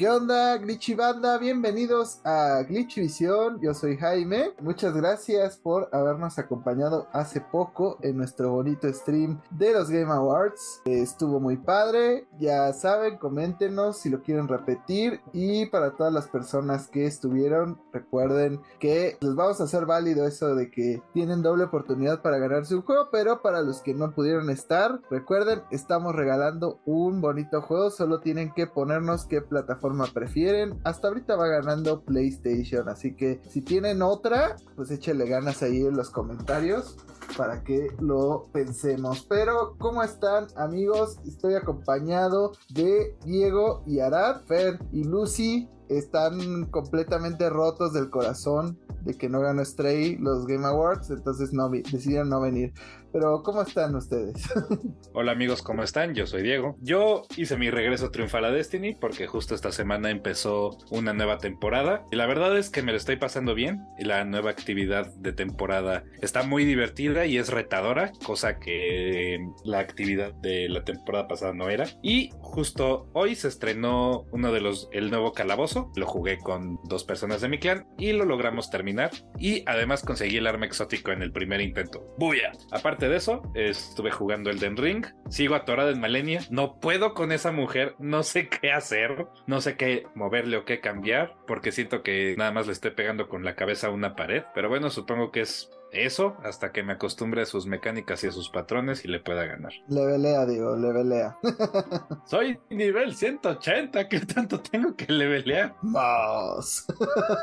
¿Qué onda, Glitchy Banda? Bienvenidos a Glitchy Visión. Yo soy Jaime. Muchas gracias por habernos acompañado hace poco en nuestro bonito stream de los Game Awards. estuvo muy padre. Ya saben, coméntenos si lo quieren repetir. Y para todas las personas que estuvieron, recuerden que les vamos a hacer válido eso de que tienen doble oportunidad para ganarse un juego. Pero para los que no pudieron estar, recuerden, estamos regalando un bonito juego. Solo tienen que ponernos qué plataforma prefieren. Hasta ahorita va ganando PlayStation, así que si tienen otra, pues échenle ganas ahí en los comentarios para que lo pensemos. Pero, ¿cómo están amigos? Estoy acompañado de Diego y Arad, Fer y Lucy. Están completamente rotos del corazón de que no ganó Stray los Game Awards, entonces no decidieron no venir. Pero, ¿cómo están ustedes? Hola amigos, ¿cómo están? Yo soy Diego. Yo hice mi regreso triunfal a Destiny porque justo esta semana empezó una nueva temporada y la verdad es que me lo estoy pasando bien la nueva actividad de temporada está muy divertida y es retadora, cosa que la actividad de la temporada pasada no era. Y justo hoy se estrenó uno de los, el nuevo calabozo, lo jugué con dos personas de mi clan y lo logramos terminar y además conseguí el arma exótico en el primer intento. ¡Buya! Aparte de eso, estuve jugando el Den Ring. Sigo atorada en Malenia. No puedo con esa mujer. No sé qué hacer. No sé qué moverle o qué cambiar. Porque siento que nada más le estoy pegando con la cabeza a una pared. Pero bueno, supongo que es eso hasta que me acostumbre a sus mecánicas y a sus patrones y le pueda ganar. Le velea, digo, le velea. Soy nivel 180, ¿qué tanto tengo que levelear? Más.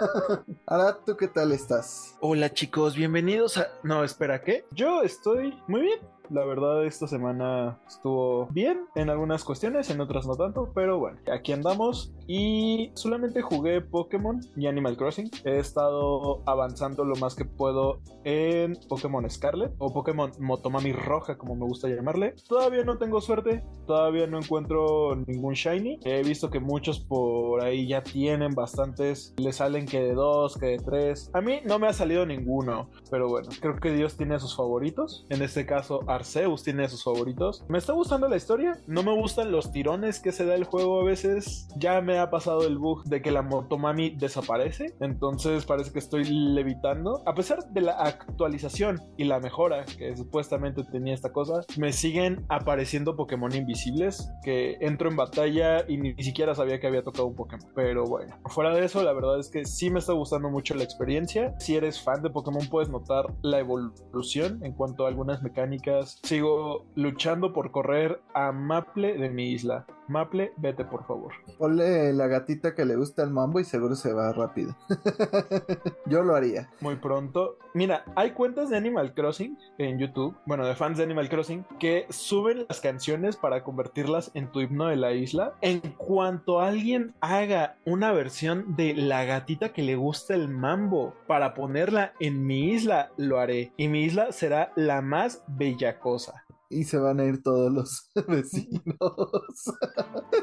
Ahora, ¿tú qué tal estás? Hola chicos, bienvenidos a... No, espera, ¿qué? Yo estoy muy bien. La verdad, esta semana estuvo bien en algunas cuestiones, en otras no tanto, pero bueno, aquí andamos. Y solamente jugué Pokémon y Animal Crossing. He estado avanzando lo más que puedo en Pokémon Scarlet o Pokémon Motomami Roja, como me gusta llamarle. Todavía no tengo suerte, todavía no encuentro ningún Shiny. He visto que muchos por ahí ya tienen bastantes, le salen que de dos, que de tres. A mí no me ha salido ninguno, pero bueno, creo que Dios tiene sus favoritos. En este caso, Arceus tiene sus favoritos. Me está gustando la historia, no me gustan los tirones que se da el juego a veces. Ya me ha pasado el bug de que la Motomami desaparece, entonces parece que estoy levitando. A pesar de la actualización y la mejora que supuestamente tenía esta cosa, me siguen apareciendo Pokémon invisibles que entro en batalla y ni siquiera sabía que había tocado un Pokémon. Pero bueno, fuera de eso, la verdad es que sí me está gustando mucho la experiencia. Si eres fan de Pokémon, puedes notar la evolución en cuanto a algunas mecánicas. Sigo luchando por correr a Maple de mi isla. Maple, vete por favor. Ponle la gatita que le gusta el mambo y seguro se va rápido. Yo lo haría. Muy pronto. Mira, hay cuentas de Animal Crossing en YouTube, bueno, de fans de Animal Crossing, que suben las canciones para convertirlas en tu himno de la isla. En cuanto alguien haga una versión de la gatita que le gusta el mambo para ponerla en mi isla, lo haré. Y mi isla será la más bella cosa y se van a ir todos los vecinos.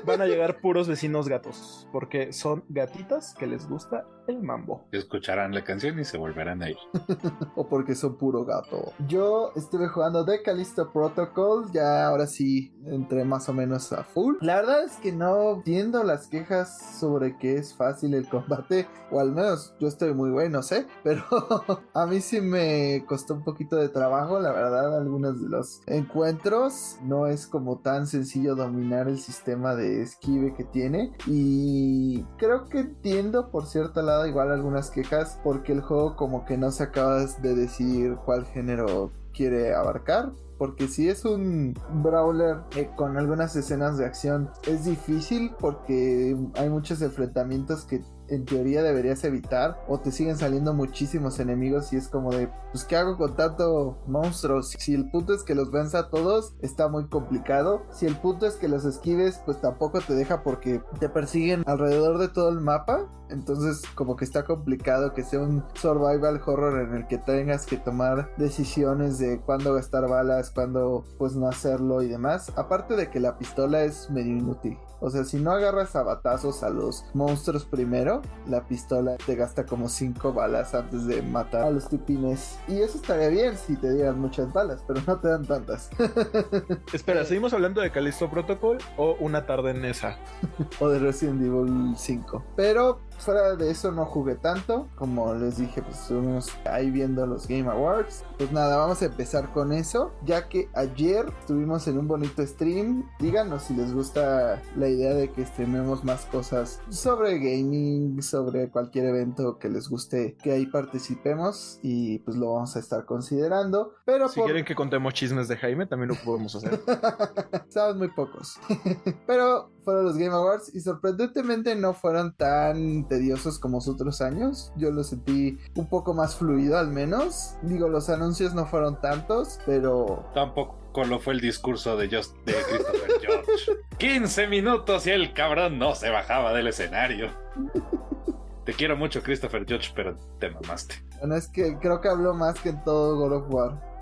Van a llegar puros vecinos gatos, porque son gatitas que les gusta el mambo. Escucharán la canción y se volverán a ir. o porque son puro gato. Yo estuve jugando de Callisto Protocol, ya ahora sí entré más o menos a full. La verdad es que no entiendo las quejas sobre que es fácil el combate, o al menos yo estoy muy bueno, sé, pero a mí sí me costó un poquito de trabajo, la verdad, algunos de los encuentros. No es como tan sencillo dominar el sistema de esquive que tiene. Y creo que entiendo por cierto lado igual algunas quejas porque el juego como que no se acaba de decir cuál género quiere abarcar. Porque si es un brawler eh, con algunas escenas de acción es difícil porque hay muchos enfrentamientos que en teoría deberías evitar o te siguen saliendo muchísimos enemigos y es como de pues qué hago con tanto monstruos si el punto es que los venza a todos está muy complicado. Si el punto es que los esquives pues tampoco te deja porque te persiguen alrededor de todo el mapa. Entonces como que está complicado que sea un survival horror en el que tengas que tomar decisiones de cuándo gastar balas cuándo pues no hacerlo y demás. Aparte de que la pistola es medio inútil O sea, si no agarras a batazos a los monstruos primero, la pistola te gasta como 5 balas antes de matar a los tipines. Y eso estaría bien si te dieran muchas balas, pero no te dan tantas. Espera, ¿seguimos hablando de Callisto Protocol o una tarde en esa? o de Resident Evil 5. Pero fuera de eso no jugué tanto. Como les dije, pues estuvimos ahí viendo los Game Awards. Pues nada, vamos a empezar con eso. Ya que ayer estuvimos en un bonito stream. Díganos si les gusta la idea de que streamemos más cosas sobre gaming, sobre cualquier evento que les guste que ahí participemos. Y pues lo vamos a estar considerando. Pero si quieren que contemos chismes de Jaime, también lo podemos hacer. Sabes muy pocos. Pero fueron los Game Awards y sorprendentemente no fueron tan tediosos como los otros años. Yo lo sentí un poco más fluido al menos. Digo, los anuncios no fueron tantos, pero... Tampoco lo fue el discurso de, Just, de Christopher George. 15 minutos y el cabrón no se bajaba del escenario. Te quiero mucho, Christopher George, pero te mamaste. Bueno, es que creo que habló más que en todo God of War.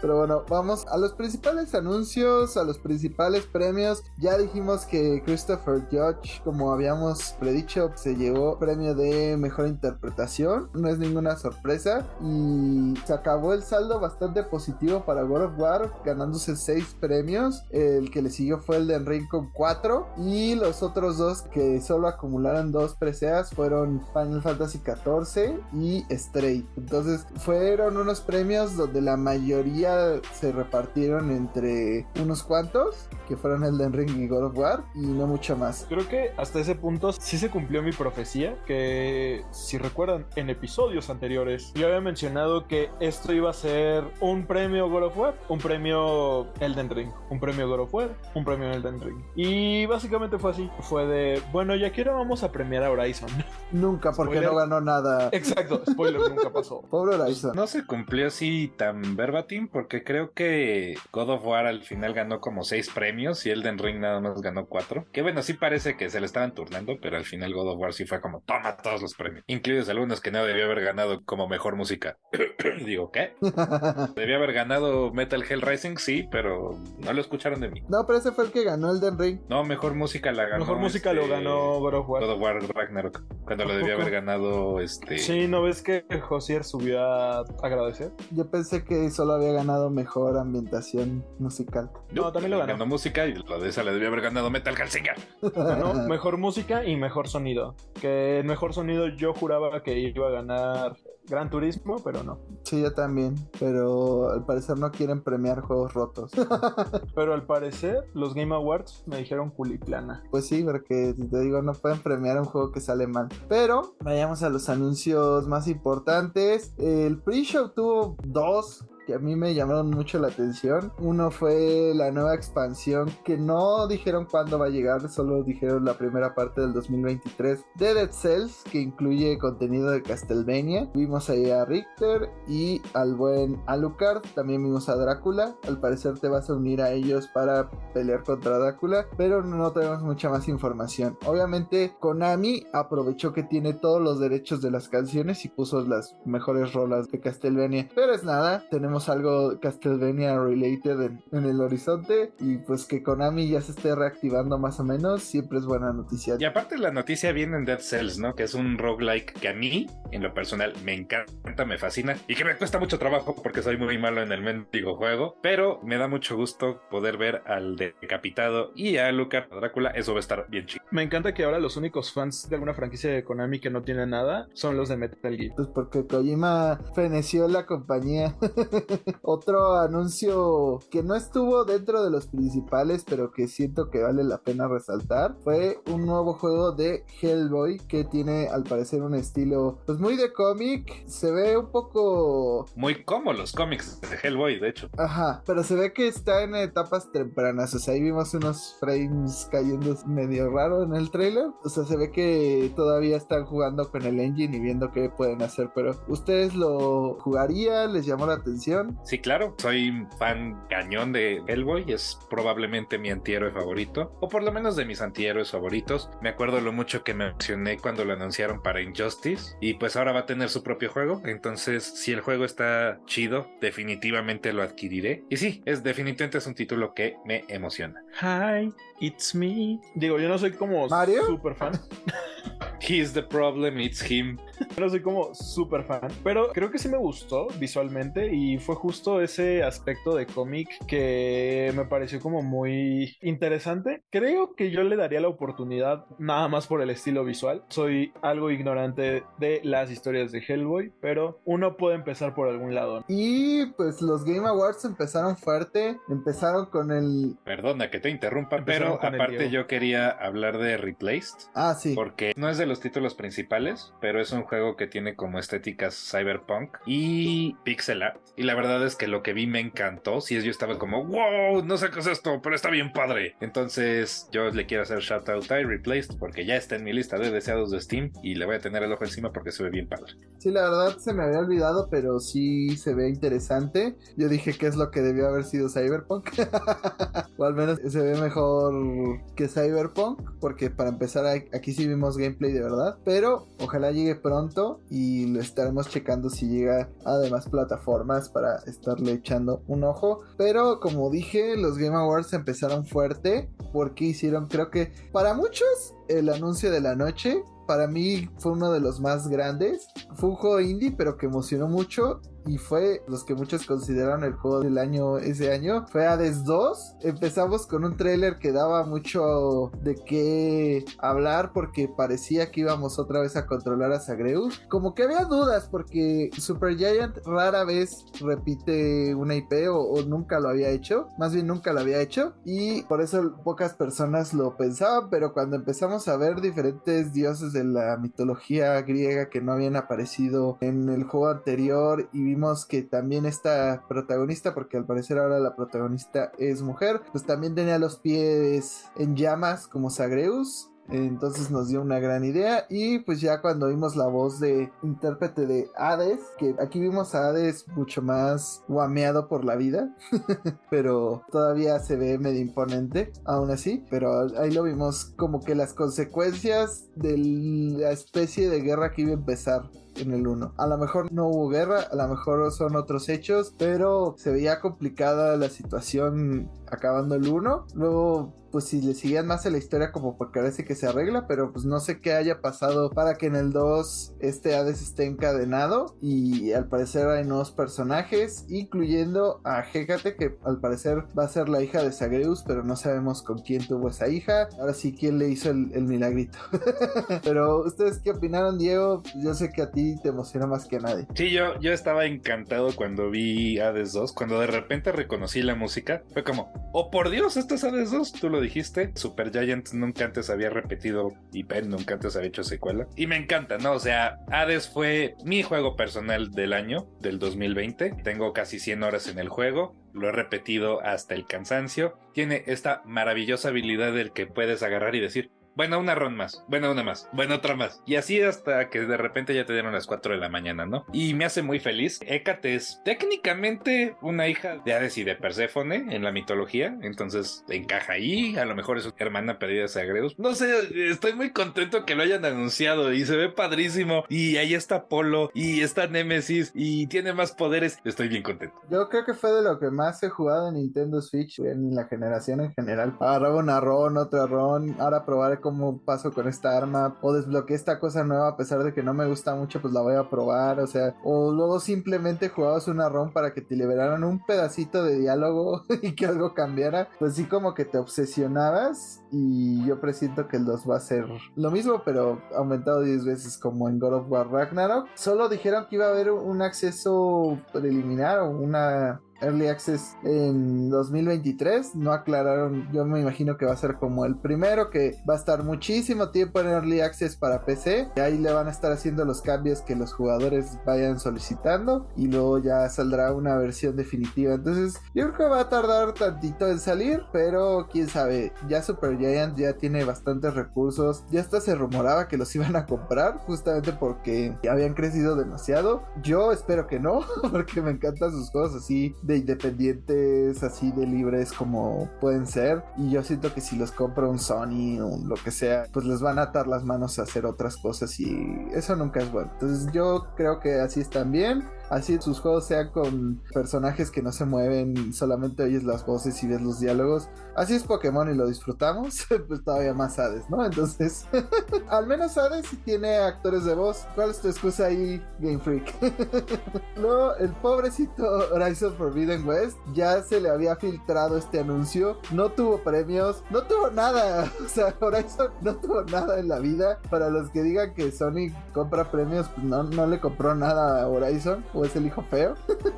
Pero bueno, vamos a los principales anuncios, a los principales premios. Ya dijimos que Christopher Judge, como habíamos predicho, se llevó premio de mejor interpretación. No es ninguna sorpresa. Y se acabó el saldo bastante positivo para God of War, ganándose 6 premios. El que le siguió fue el de Enrique con 4. Y los otros dos que solo acumularon dos preseas fueron Final Fantasy XIV y Stray. Entonces fueron unos premios donde la mayoría se repartieron entre unos cuantos, que fueron Elden Ring y God of War, y no mucho más. Creo que hasta ese punto sí se cumplió mi profecía, que si recuerdan en episodios anteriores, yo había mencionado que esto iba a ser un premio God of War, un premio Elden Ring, un premio God of War, un premio Elden Ring. Y básicamente fue así, fue de, bueno, ya quiero vamos a premiar a Horizon. Nunca, porque no ganó nada. Exacto, spoiler, nunca pasó. Pobre Horizon. No se cumplió así tan verbatim porque creo que God of War al final ganó como seis premios y Elden Ring nada más ganó cuatro. Que bueno, sí parece que se le estaban turnando, pero al final God of War sí fue como toma todos los premios, incluidos algunos que no debió haber ganado como mejor música. Digo, ¿qué? Debía haber ganado Metal Hell Rising, sí, pero no lo escucharon de mí. No, pero ese fue el que ganó Elden Ring. No, mejor música la ganó. Mejor música lo este, ganó God of War. God of War Ragnarok. Cuando lo debía haber ganado este. Sí, ¿no ves que Josier subió a agradecer? Yo pensé que solo había ganado mejor ambientación musical. No, también lo ganó. Ganó música y lo de esa le debió haber ganado Metal Hellsinger. Ganó mejor música y mejor sonido. Que mejor sonido yo juraba que iba a ganar Gran Turismo, pero no. Sí, yo también, pero al parecer no quieren premiar juegos rotos. pero al parecer los Game Awards me dijeron culiplana. Pues sí, porque te digo, no pueden premiar un juego que sale mal. Pero vayamos a los anuncios más importantes. El pre-show tuvo dos que a mí me llamaron mucho la atención. Uno fue la nueva expansión que no dijeron cuándo va a llegar, solo dijeron la primera parte del 2023 de Dead Cells, que incluye contenido de Castlevania. Vimos ahí a Richter y al buen Alucard, también vimos a Drácula. Al parecer te vas a unir a ellos para pelear contra Drácula, pero no tenemos mucha más información. Obviamente Konami aprovechó que tiene todos los derechos de las canciones y puso las mejores rolas de Castlevania. Pero es nada, tenemos algo Castlevania related en, el horizonte y pues que Konami ya se esté reactivando más o menos, siempre es buena noticia. Y aparte la noticia viene en Dead Cells, ¿no? Que es un roguelike que a mí, en lo personal, me encanta, me fascina y que me cuesta mucho trabajo porque soy muy malo en el mendigo juego, pero me da mucho gusto poder ver al decapitado y a Luca Drácula, eso va a estar bien chido. Me encanta que ahora los únicos fans de alguna franquicia de Konami que no tienen nada son los de Metal Gear. Pues porque Kojima feneció la compañía. Otro anuncio que no estuvo dentro de los principales, pero que siento que vale la pena resaltar, fue un nuevo juego de Hellboy que tiene al parecer un estilo pues muy de cómic. Se ve un poco... Muy como los cómics de Hellboy, de hecho. Ajá, pero se ve que está en etapas tempranas. O sea, ahí vimos unos frames cayendo medio raro en el trailer. O sea, se ve que todavía están jugando con el engine y viendo qué pueden hacer. Pero ¿ustedes lo jugarían? ¿Les llamó la atención? Recomendación? Sí, claro. Soy fan cañón de Hellboy. Es probablemente mi antihéroe favorito. O por lo menos de mis antihéroes favoritos. Me acuerdo lo mucho que me emocioné cuando lo anunciaron para Injustice. Y pues ahora va a tener su propio juego. Entonces, si el juego está chido, definitivamente lo adquiriré. Y sí, es definitivamente es un título que me emociona. Hi, it's me. Digo, yo no soy como ¿Mario? super fan. He's the problem, it's him. Yo no soy como super fan, pero creo que sí me gustó visualmente y fue justo ese aspecto de cómic que me pareció como muy interesante. Creo que yo le daría la oportunidad nada más por el estilo visual. Soy algo ignorante de las historias de Hellboy, pero uno puede empezar por algún lado. Y pues los Game Awards empezaron fuerte. Empezaron con el. Perdona que te interrumpa, Empezaron pero aparte yo quería hablar de Replaced. Ah, sí. Porque no es de los títulos principales, pero es un juego que tiene como estéticas cyberpunk y pixel art. Y la verdad es que lo que vi me encantó. Si es yo estaba como, wow, no sé qué es esto, pero está bien padre. Entonces yo le quiero hacer shout out a Replaced porque ya está en mi lista de deseados de Steam y le voy a tener el ojo encima porque se ve bien padre. Sí, la verdad se me había olvidado, pero sí se ve interesante. Yo dije que es lo que debió haber sido Cyberpunk. o al menos se ve mejor que Cyberpunk, porque para empezar aquí sí vimos gameplay de verdad. Pero ojalá llegue pronto y lo estaremos checando si llega a demás plataformas para estarle echando un ojo. Pero como dije, los Game Awards empezaron fuerte porque hicieron, creo que para muchos, el anuncio de la noche. Para mí fue uno de los más grandes. Fue un juego indie, pero que emocionó mucho. Y fue los que muchos consideraron el juego del año ese año. Fue Hades 2. Empezamos con un tráiler que daba mucho de qué hablar porque parecía que íbamos otra vez a controlar a Zagreus. Como que había dudas porque Supergiant rara vez repite una IP o, o nunca lo había hecho. Más bien nunca lo había hecho. Y por eso pocas personas lo pensaban. Pero cuando empezamos a ver diferentes dioses de la mitología griega que no habían aparecido en el juego anterior y vimos que también esta protagonista, porque al parecer ahora la protagonista es mujer, pues también tenía los pies en llamas como Zagreus. Entonces nos dio una gran idea y pues ya cuando vimos la voz de intérprete de Hades, que aquí vimos a Hades mucho más guameado por la vida, pero todavía se ve medio imponente, aún así, pero ahí lo vimos como que las consecuencias de la especie de guerra que iba a empezar en el 1. A lo mejor no hubo guerra, a lo mejor son otros hechos, pero se veía complicada la situación acabando el 1. Luego, pues si le seguían más a la historia, como parece que se arregla, pero pues no sé qué haya pasado para que en el 2 este Hades esté encadenado. Y al parecer hay nuevos personajes, incluyendo a Hécate, que al parecer va a ser la hija de Zagreus, pero no sabemos con quién tuvo esa hija. Ahora sí, quién le hizo el, el milagrito. pero, ¿ustedes qué opinaron, Diego? Yo sé que a ti te emociona más que a nadie. Sí, yo, yo estaba encantado cuando vi Hades 2, cuando de repente reconocí la música, fue como, oh por Dios, esto es Hades 2, tú lo dijiste, Supergiant nunca antes había repetido IP, nunca antes había hecho secuela, y me encanta, ¿no? O sea, Hades fue mi juego personal del año, del 2020, tengo casi 100 horas en el juego, lo he repetido hasta el cansancio, tiene esta maravillosa habilidad del que puedes agarrar y decir, bueno, una ron más, bueno, una más, bueno, otra más. Y así hasta que de repente ya te dieron las 4 de la mañana, ¿no? Y me hace muy feliz. Hécate es técnicamente una hija de Hades y de Perséfone en la mitología, entonces encaja ahí. A lo mejor es hermana perdida de Zagreus. No sé, estoy muy contento que lo hayan anunciado y se ve padrísimo. Y ahí está Apolo y está Nemesis y tiene más poderes. Estoy bien contento. Yo creo que fue de lo que más he jugado en Nintendo Switch, en la generación en general. Agarraba una ron, otra ron, ahora probaré cómo paso con esta arma, o desbloqueé esta cosa nueva a pesar de que no me gusta mucho, pues la voy a probar, o sea, o luego simplemente jugabas una ron para que te liberaran un pedacito de diálogo y que algo cambiara, pues sí como que te obsesionabas y yo presiento que 2 va a ser lo mismo, pero aumentado 10 veces como en God of War Ragnarok. Solo dijeron que iba a haber un acceso preliminar o una Early Access en 2023. No aclararon, yo me imagino que va a ser como el primero, que va a estar muchísimo tiempo en Early Access para PC. Y ahí le van a estar haciendo los cambios que los jugadores vayan solicitando. Y luego ya saldrá una versión definitiva. Entonces, yo creo que va a tardar tantito en salir, pero quién sabe. Ya Super Giant ya tiene bastantes recursos. Ya hasta se rumoraba que los iban a comprar, justamente porque habían crecido demasiado. Yo espero que no, porque me encantan sus juegos así de independientes, así de libres como pueden ser. Y yo siento que si los compra un Sony o lo que sea, pues les van a atar las manos a hacer otras cosas y eso nunca es bueno. Entonces yo creo que así están bien así sus juegos sean con personajes que no se mueven, solamente oyes las voces y ves los diálogos. Así es Pokémon y lo disfrutamos, pues todavía más Hades, ¿no? Entonces, al menos Hades tiene actores de voz. ¿Cuál es tu excusa ahí, Game Freak? no, el pobrecito Horizon Forbidden West ya se le había filtrado este anuncio, no tuvo premios, no tuvo nada. O sea, Horizon no tuvo nada en la vida. Para los que digan que Sony compra premios, pues no, no le compró nada a Horizon o es el hijo feo.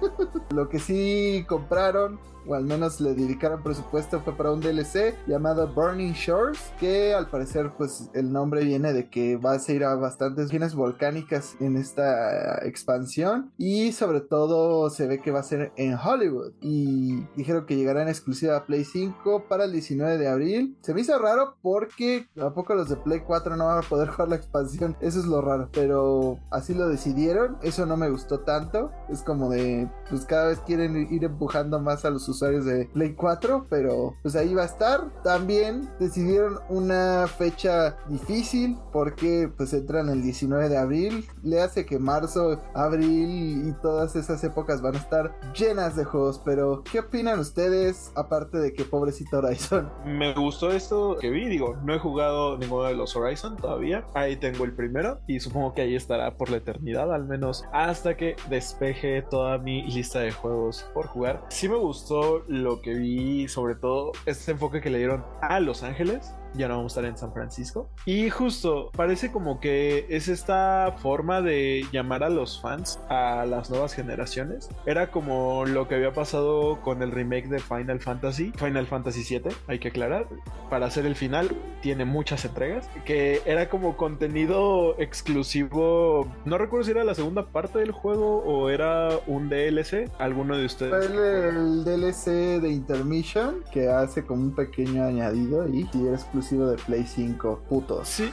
Lo que sí compraron o al menos le dedicaron presupuesto, fue para un DLC llamado Burning Shores, que al parecer pues el nombre viene de que va a ir a bastantes regiones volcánicas en esta expansión y sobre todo se ve que va a ser en Hollywood y dijeron que llegará en exclusiva a Play 5 para el 19 de abril. Se me hizo raro porque a poco los de Play 4 no van a poder jugar la expansión, eso es lo raro, pero así lo decidieron, eso no me gustó tanto, es como de pues cada vez quieren ir empujando más a los usuarios de Play 4, pero pues ahí va a estar. También decidieron una fecha difícil porque pues entran el 19 de abril. Le hace que marzo, abril y todas esas épocas van a estar llenas de juegos. Pero, ¿qué opinan ustedes aparte de que pobrecito Horizon? Me gustó esto que vi, digo, no he jugado ninguno de los Horizon todavía. Ahí tengo el primero y supongo que ahí estará por la eternidad, al menos hasta que despeje toda mi lista de juegos por jugar. Sí me gustó lo que vi, sobre todo, este enfoque que le dieron a Los Ángeles ya no vamos a estar en San Francisco. Y justo, parece como que es esta forma de llamar a los fans a las nuevas generaciones. Era como lo que había pasado con el remake de Final Fantasy, Final Fantasy VII, hay que aclarar. Para hacer el final, tiene muchas entregas, que era como contenido exclusivo. No recuerdo si era la segunda parte del juego o era un DLC. ¿Alguno de ustedes? El, DLC de Intermission, que hace como un pequeño añadido y si eres de Play 5, putos. Sí.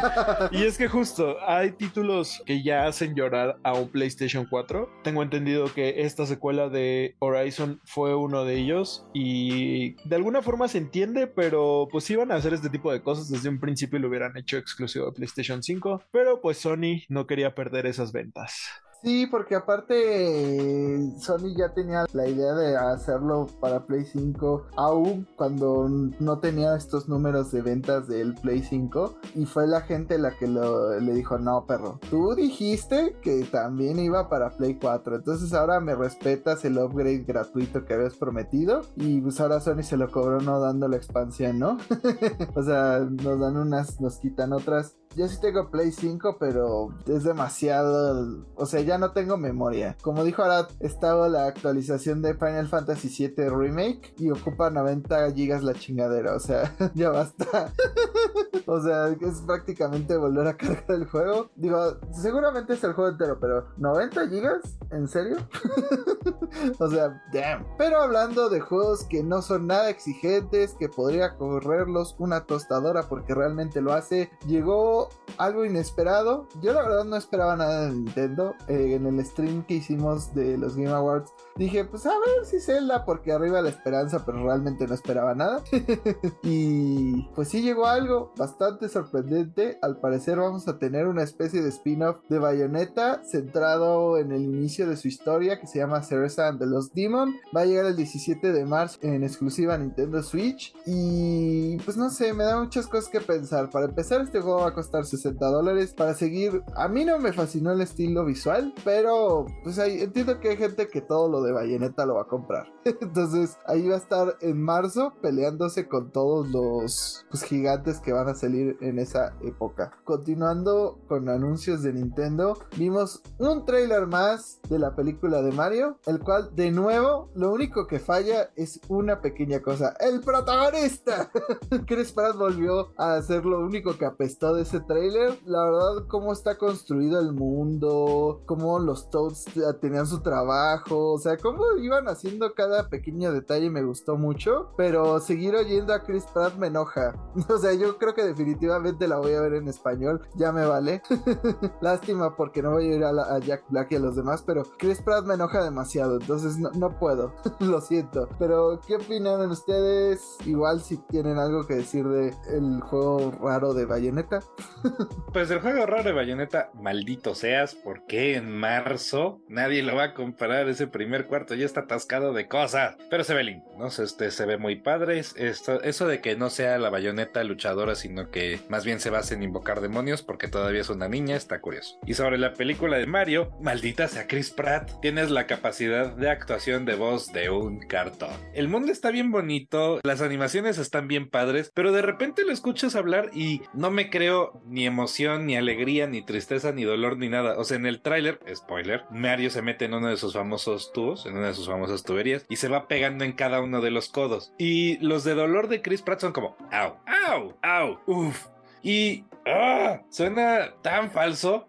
y es que justo hay títulos que ya hacen llorar a un PlayStation 4. Tengo entendido que esta secuela de Horizon fue uno de ellos y de alguna forma se entiende, pero pues iban a hacer este tipo de cosas desde un principio y lo hubieran hecho exclusivo de PlayStation 5, pero pues Sony no quería perder esas ventas. Sí, porque aparte Sony ya tenía la idea de hacerlo para Play 5, aún cuando no tenía estos números de ventas del Play 5. Y fue la gente la que le dijo, no, perro, tú dijiste que también iba para Play 4. Entonces ahora me respetas el upgrade gratuito que habías prometido. Y pues ahora Sony se lo cobró no dando la expansión, ¿no? o sea, nos dan unas, nos quitan otras. Yo sí tengo Play 5, pero es demasiado. O sea, ya no tengo memoria. Como dijo ahora, estaba la actualización de Final Fantasy VII Remake y ocupa 90 gigas la chingadera. O sea, ya basta. o sea, es prácticamente volver a cargar el juego. Digo, seguramente es el juego entero, pero 90 gigas, ¿en serio? o sea, damn. Pero hablando de juegos que no son nada exigentes, que podría correrlos una tostadora porque realmente lo hace, llegó algo inesperado. Yo la verdad no esperaba nada de Nintendo. En el stream que hicimos de los Game Awards dije, pues a ver si Zelda, porque arriba la esperanza, pero realmente no esperaba nada. y pues sí llegó algo bastante sorprendente. Al parecer vamos a tener una especie de spin-off de Bayonetta centrado en el inicio de su historia que se llama Cereza and the Lost Demon. Va a llegar el 17 de marzo en exclusiva Nintendo Switch. Y pues no sé, me da muchas cosas que pensar. Para empezar, este juego va a costar 60 dólares. Para seguir, a mí no me fascinó el estilo visual. Pero pues ahí entiendo que hay gente que todo lo de Bayonetta lo va a comprar. Entonces ahí va a estar en marzo peleándose con todos los pues, gigantes que van a salir en esa época. Continuando con anuncios de Nintendo, vimos un trailer más de la película de Mario, el cual de nuevo lo único que falla es una pequeña cosa, el protagonista. Chris Pratt volvió a hacer lo único que apestó de ese trailer. La verdad, cómo está construido el mundo, cómo los Toads tenían su trabajo, o sea, cómo iban haciendo cada pequeño detalle me gustó mucho, pero seguir oyendo a Chris Pratt me enoja. O sea, yo creo que definitivamente la voy a ver en español, ya me vale. Lástima porque no voy a ir a, Jack Black y a los demás, pero Chris Pratt me enoja demasiado, entonces no, puedo, lo siento. Pero, ¿qué opinan ustedes? Igual si tienen algo que decir de el juego raro de Bayonetta. pues el juego raro de Bayonetta, maldito seas, porque marzo nadie lo va a comprar ese primer cuarto, ya está atascado de cosas. Pero se ve lindo, ¿no? Este, se ve muy padre. Esto, eso de que no sea la Bayonetta luchadora, sino que más bien se base en invocar demonios, porque todavía es una niña, está curioso. Y sobre la película de Mario, maldita sea Chris Pratt, tienes la capacidad de actuación de voz de un cartón. El mundo está bien bonito, las animaciones están bien padres, pero de repente lo escuchas hablar y no me creo ni emoción, ni alegría, ni tristeza, ni dolor, ni nada. O sea, en el tráiler, spoiler, Mario se mete en uno de sus famosos tubos, en una de sus famosas tuberías, y se va pegando en cada uno de los codos. Y los de dolor de Chris Pratt son como, au, au, au, uff. Y ¡ah! suena tan falso.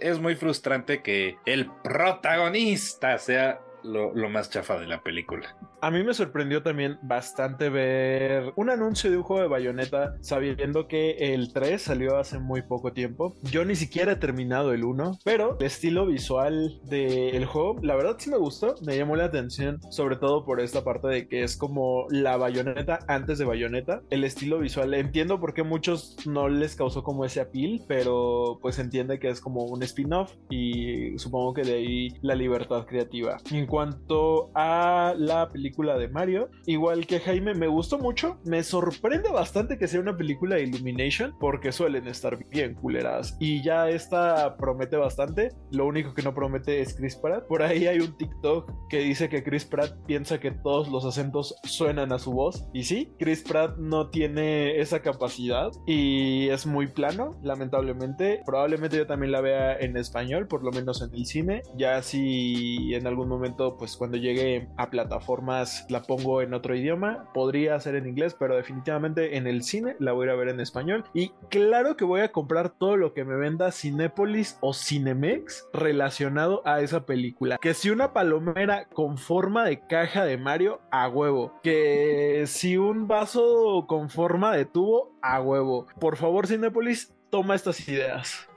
es muy frustrante que el protagonista sea lo, más chafa de la película. A mí me sorprendió también bastante ver un anuncio de un juego de bayoneta sabiendo que el 3 salió hace muy poco tiempo. Yo ni siquiera he terminado el 1, pero el estilo visual del juego, la verdad sí me gustó, me llamó la atención, sobre todo por esta parte de que es como la bayoneta antes de bayoneta. El estilo visual, entiendo por qué muchos no les causó como ese appeal, pero pues entiende que es como un spin-off y supongo que de ahí la libertad creativa. Cuanto a la película, de Mario. Igual que Jaime, me gustó mucho. Me sorprende bastante que sea una película de Illumination porque suelen estar bien culeras. Y ya esta promete bastante. Lo único que no promete es Chris Pratt. Por ahí hay un TikTok que dice que Chris Pratt piensa que todos los acentos suenan a su voz. Y sí, Chris Pratt no tiene esa capacidad y es muy plano, lamentablemente. Probablemente yo también la vea en español, por lo menos en el cine. Ya si en algún momento, pues cuando llegue a plataforma la pongo en otro idioma. Podría ser en inglés, pero definitivamente en el cine la voy a ir a ver en español. Y claro que voy a comprar todo lo que me venda Cinépolis o Cinemex relacionado a esa película. Que si una palomera con forma de caja de Mario, a huevo. Que si un vaso con forma de tubo, a huevo. Por favor, Cinépolis, toma estas ideas.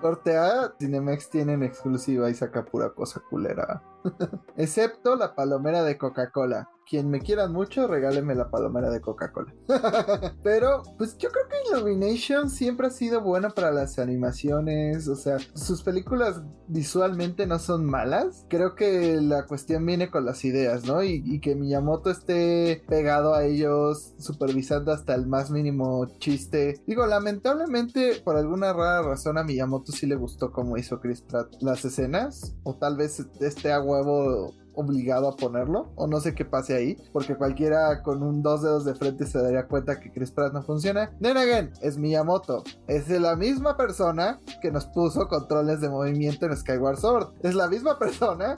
Corte A, Cinemex tiene en exclusiva y saca pura cosa culera. Excepto la palomera de Coca-Cola. Quien me quiera mucho, regáleme la palomera de Coca-Cola. Pero, pues yo creo que Illumination siempre ha sido buena para las animaciones. O sea, sus películas visualmente no son malas. Creo que la cuestión viene con las ideas, ¿no? Y, que Miyamoto esté pegado a ellos, supervisando hasta el más mínimo chiste. Digo, lamentablemente, por alguna rara razón, a Miyamoto sí le gustó como hizo Chris Pratt las escenas. O tal vez este agua huevo obligado a ponerlo o no sé qué pase ahí porque cualquiera con un dos dedos de frente se daría cuenta que Chris Pratt no funciona. Then again, es Miyamoto. Es la misma persona que nos puso controles de movimiento en Skyward Sword. Es la misma persona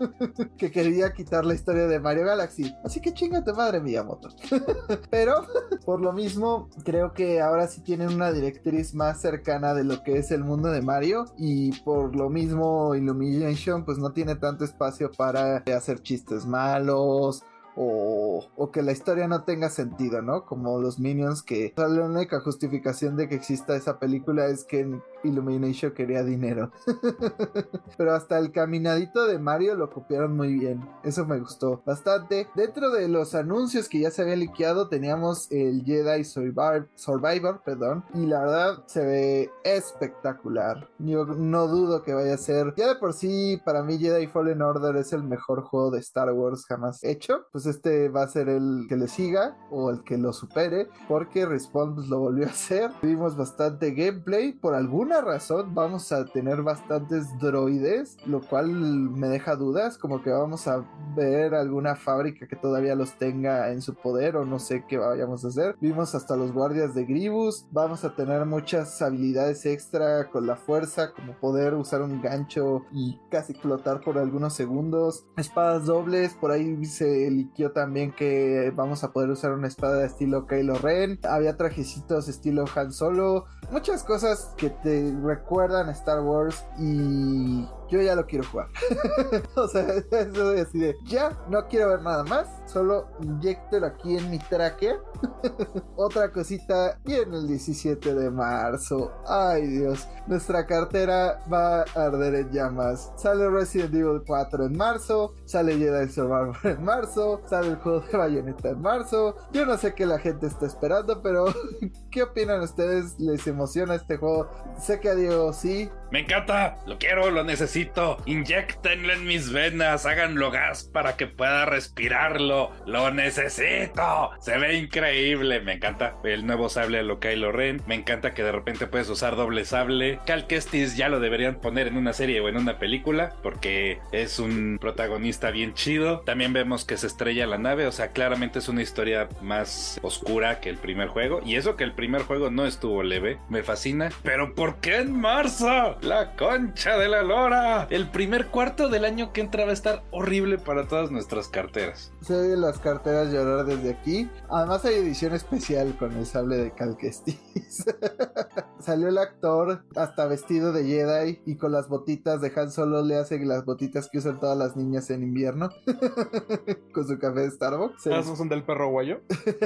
que quería quitar la historia de Mario Galaxy. Así que chinga tu madre Miyamoto. Pero por lo mismo creo que ahora sí tienen una directriz más cercana de lo que es el mundo de Mario y por lo mismo Illumination pues no tiene tanto espacio para de hacer chistes malos o, que la historia no tenga sentido, ¿no? Como los Minions que la única justificación de que exista esa película es que Illumination quería dinero. Pero hasta el caminadito de Mario lo copiaron muy bien. Eso me gustó bastante. Dentro de los anuncios que ya se habían liqueado teníamos el Jedi Survivor, perdón, y la verdad se ve espectacular. Yo no dudo que vaya a ser. Ya de por sí, para mí Jedi Fallen Order es el mejor juego de Star Wars jamás hecho. Pues este va a ser el que le siga o el que lo supere, porque Respawn pues, lo volvió a hacer. Vimos bastante gameplay, por alguna razón vamos a tener bastantes droides, lo cual me deja dudas, como que vamos a ver alguna fábrica que todavía los tenga en su poder o no sé qué vayamos a hacer. Vimos hasta los guardias de Gribus, vamos a tener muchas habilidades extra con la fuerza, como poder usar un gancho y casi flotar por algunos segundos. Espadas dobles, por ahí se liquió también que vamos a poder usar una espada estilo Kylo Ren. Había trajecitos estilo Han Solo. Muchas cosas que te recuerdan Star Wars y yo ya lo quiero jugar. o sea, eso es así de, ya no quiero ver nada más, solo inyectelo aquí en mi tracker. Otra cosita, en el 17 de marzo, ay Dios, nuestra cartera va a arder en llamas. Sale Resident Evil 4 en marzo, sale Jedi Survivor en marzo, sale el juego de Bayonetta en marzo. Yo no sé qué la gente está esperando, pero ¿qué opinan ustedes? ¿Les emociona este juego? Sé que a Diego sí. Me encanta, lo quiero, lo necesito. Inyectenlo en mis venas, háganlo gas para que pueda respirarlo. Lo necesito. Se ve increíble, me encanta. El nuevo sable de lo Kylo Ren. Me encanta que de repente puedes usar doble sable. Cal Kestis ya lo deberían poner en una serie o en una película porque es un protagonista bien chido. También vemos que se estrella la nave, o sea, claramente es una historia más oscura que el primer juego. Y eso que el primer juego no estuvo leve, me fascina. Pero ¿por qué en marzo? La concha de la lora. El primer cuarto del año que entra va a estar horrible para todas nuestras carteras. Se oyen las carteras llorar desde aquí. Además hay edición especial con el sable de Cal Kestis. Salió el actor hasta vestido de Jedi y con las botitas de Han Solo le hacen las botitas que usan todas las niñas en invierno. con su café de Starbucks. ¿Ah, ¿Esos son del perro guayo?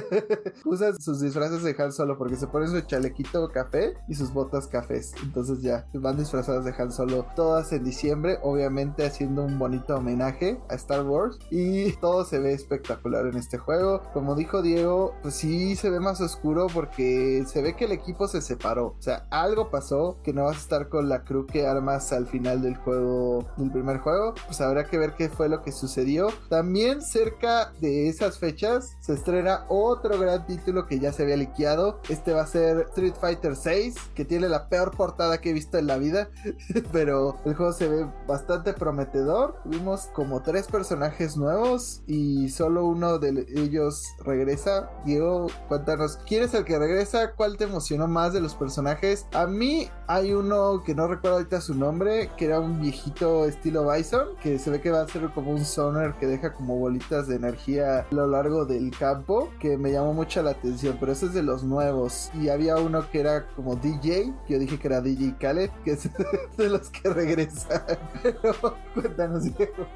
Usa sus disfraces de Han Solo porque se pone su chalequito café y sus botas cafés. Entonces ya van disfrazadas de Han Solo todas en diciembre, obviamente haciendo un bonito homenaje a Star Wars y todo se ve espectacular en este juego. Como dijo Diego, pues sí se ve más oscuro porque se ve que el equipo se separó. O sea, algo pasó que no vas a estar con la crew que armas al final del juego, del primer juego. Pues habrá que ver qué fue lo que sucedió. También cerca de esas fechas se estrena otro gran título que ya se había liqueado. Este va a ser Street Fighter 6, que tiene la peor portada que he visto en la vida, pero el juego se ve bastante prometedor. Vimos como tres personajes nuevos y solo uno de ellos regresa. Diego, cuéntanos, ¿quién es el que regresa? ¿Cuál te emocionó más de los personajes? A mí hay uno que no recuerdo ahorita su nombre, que era un viejito estilo Bison, que se ve que va a ser como un sonar que deja como bolitas de energía a lo largo del campo, que me llamó mucho la atención, pero ese es de los nuevos. Y había uno que era como DJ, que yo dije que era DJ Khaled, que es de los que regresan. Pero cuéntanos, Diego.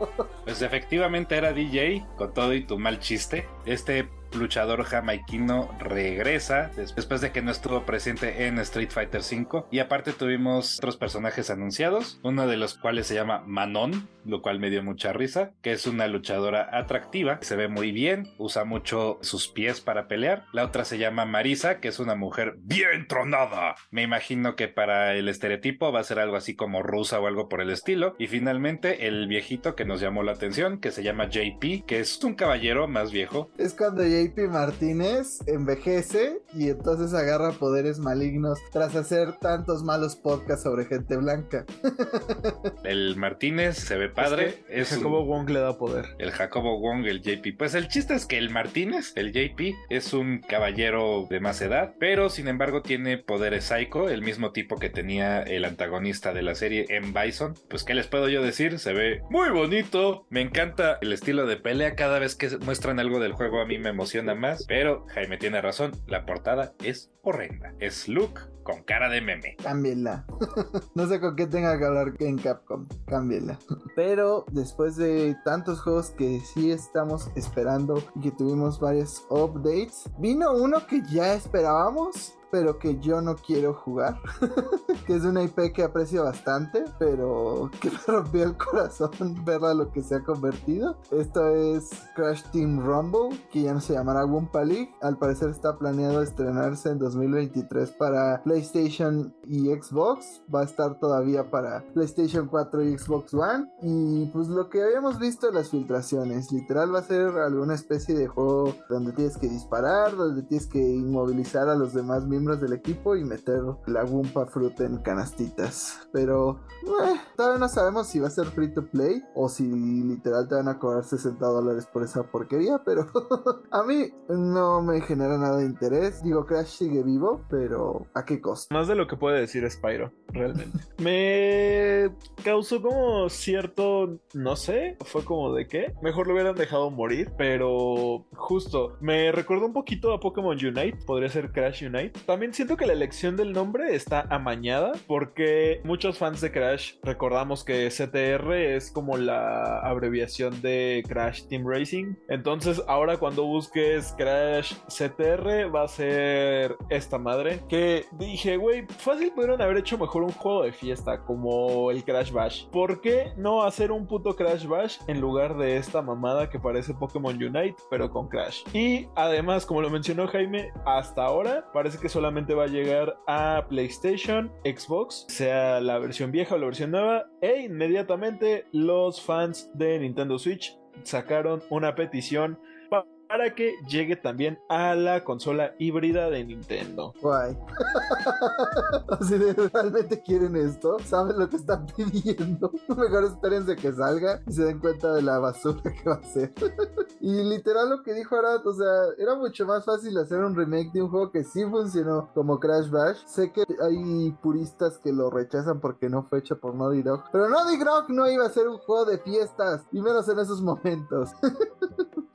Pues efectivamente era DJ, con todo y tu mal chiste. Este luchador jamaiquino regresa después de que no estuvo presente en Street Fighter V. Y aparte tuvimos otros personajes anunciados, uno de los cuales se llama Manon, lo cual me dio mucha risa, que es una luchadora atractiva, se ve muy bien, usa mucho sus pies para pelear. La otra se llama Marisa, que es una mujer bien tronada. Me imagino que para el estereotipo va a ser algo así como rusa o algo por el estilo. Y finalmente el viejito que nos llamó la atención, que se llama JP, que es un caballero más viejo. Es cuando JP Martínez envejece y entonces agarra poderes malignos tras hacer tantos malos podcasts sobre gente blanca. El Martínez se ve padre. Es Jacobo Wong le da poder. El Jacobo Wong, el JP. Pues el chiste es que el Martínez, el JP, es un caballero de más edad, pero sin embargo tiene poderes psycho, el mismo tipo que tenía el antagonista de la serie M. Bison. Pues, ¿qué les puedo yo decir? Se ve muy bonito. Me encanta el estilo de pelea. Cada vez que muestran algo del juego a mí me emociona Pero Jaime tiene razón, la portada es horrenda. Es Luke con cara de meme. Cámbienla. no sé con qué tenga que hablar en Capcom. Cámbienla. Pero después de tantos juegos que sí estamos esperando y que tuvimos varios updates, vino uno que ya esperábamos pero que yo no quiero jugar. que es una IP que aprecio bastante, pero que me rompió el corazón verla lo que se ha convertido. Esto es Crash Team Rumble, que ya no se llamará Wumpa League. Al parecer está planeado estrenarse en 2023 para PlayStation y Xbox. Va a estar todavía para PlayStation 4 y Xbox One. Y pues lo que habíamos visto en las filtraciones, literal va a ser alguna especie de juego donde tienes que disparar, donde tienes que inmovilizar a los demás miembros del equipo y meter la Wumpa Fruit en canastitas. Pero eh, todavía no sabemos si va a ser free to play o si literal te van a cobrar 60 dólares por esa porquería. Pero a mí no me genera nada de interés. Digo, Crash sigue vivo, pero ¿a qué costo? Más de lo que puede decir Spyro, realmente. me causó como cierto, no sé, fue como de qué. Mejor lo hubieran dejado morir, pero justo me recuerda un poquito a Pokémon Unite, podría ser Crash Unite. También siento que la elección del nombre está amañada porque muchos fans de Crash recordamos que CTR es como la abreviación de Crash Team Racing. Entonces ahora cuando busques Crash CTR va a ser esta madre que dije, güey, fácil pudieron haber hecho mejor un juego de fiesta como el Crash Bash. ¿Por qué no hacer un puto Crash Bash en lugar de esta mamada que parece Pokémon Unite pero con Crash? Y además, como lo mencionó Jaime, hasta ahora parece que solamente va a llegar a PlayStation, Xbox, sea la versión vieja o la versión nueva, e inmediatamente los fans de Nintendo Switch sacaron una petición para que llegue también a la consola híbrida de Nintendo. Guay. si realmente quieren esto, saben lo que están pidiendo. Mejor espérense que salga y se den cuenta de la basura que va a ser. y literal lo que dijo Arad, o sea, era mucho más fácil hacer un remake de un juego que sí funcionó como Crash Bash. Sé que hay puristas que lo rechazan porque no fue hecho por Naughty Dog, pero Naughty Dog no iba a ser un juego de fiestas, y menos en esos momentos.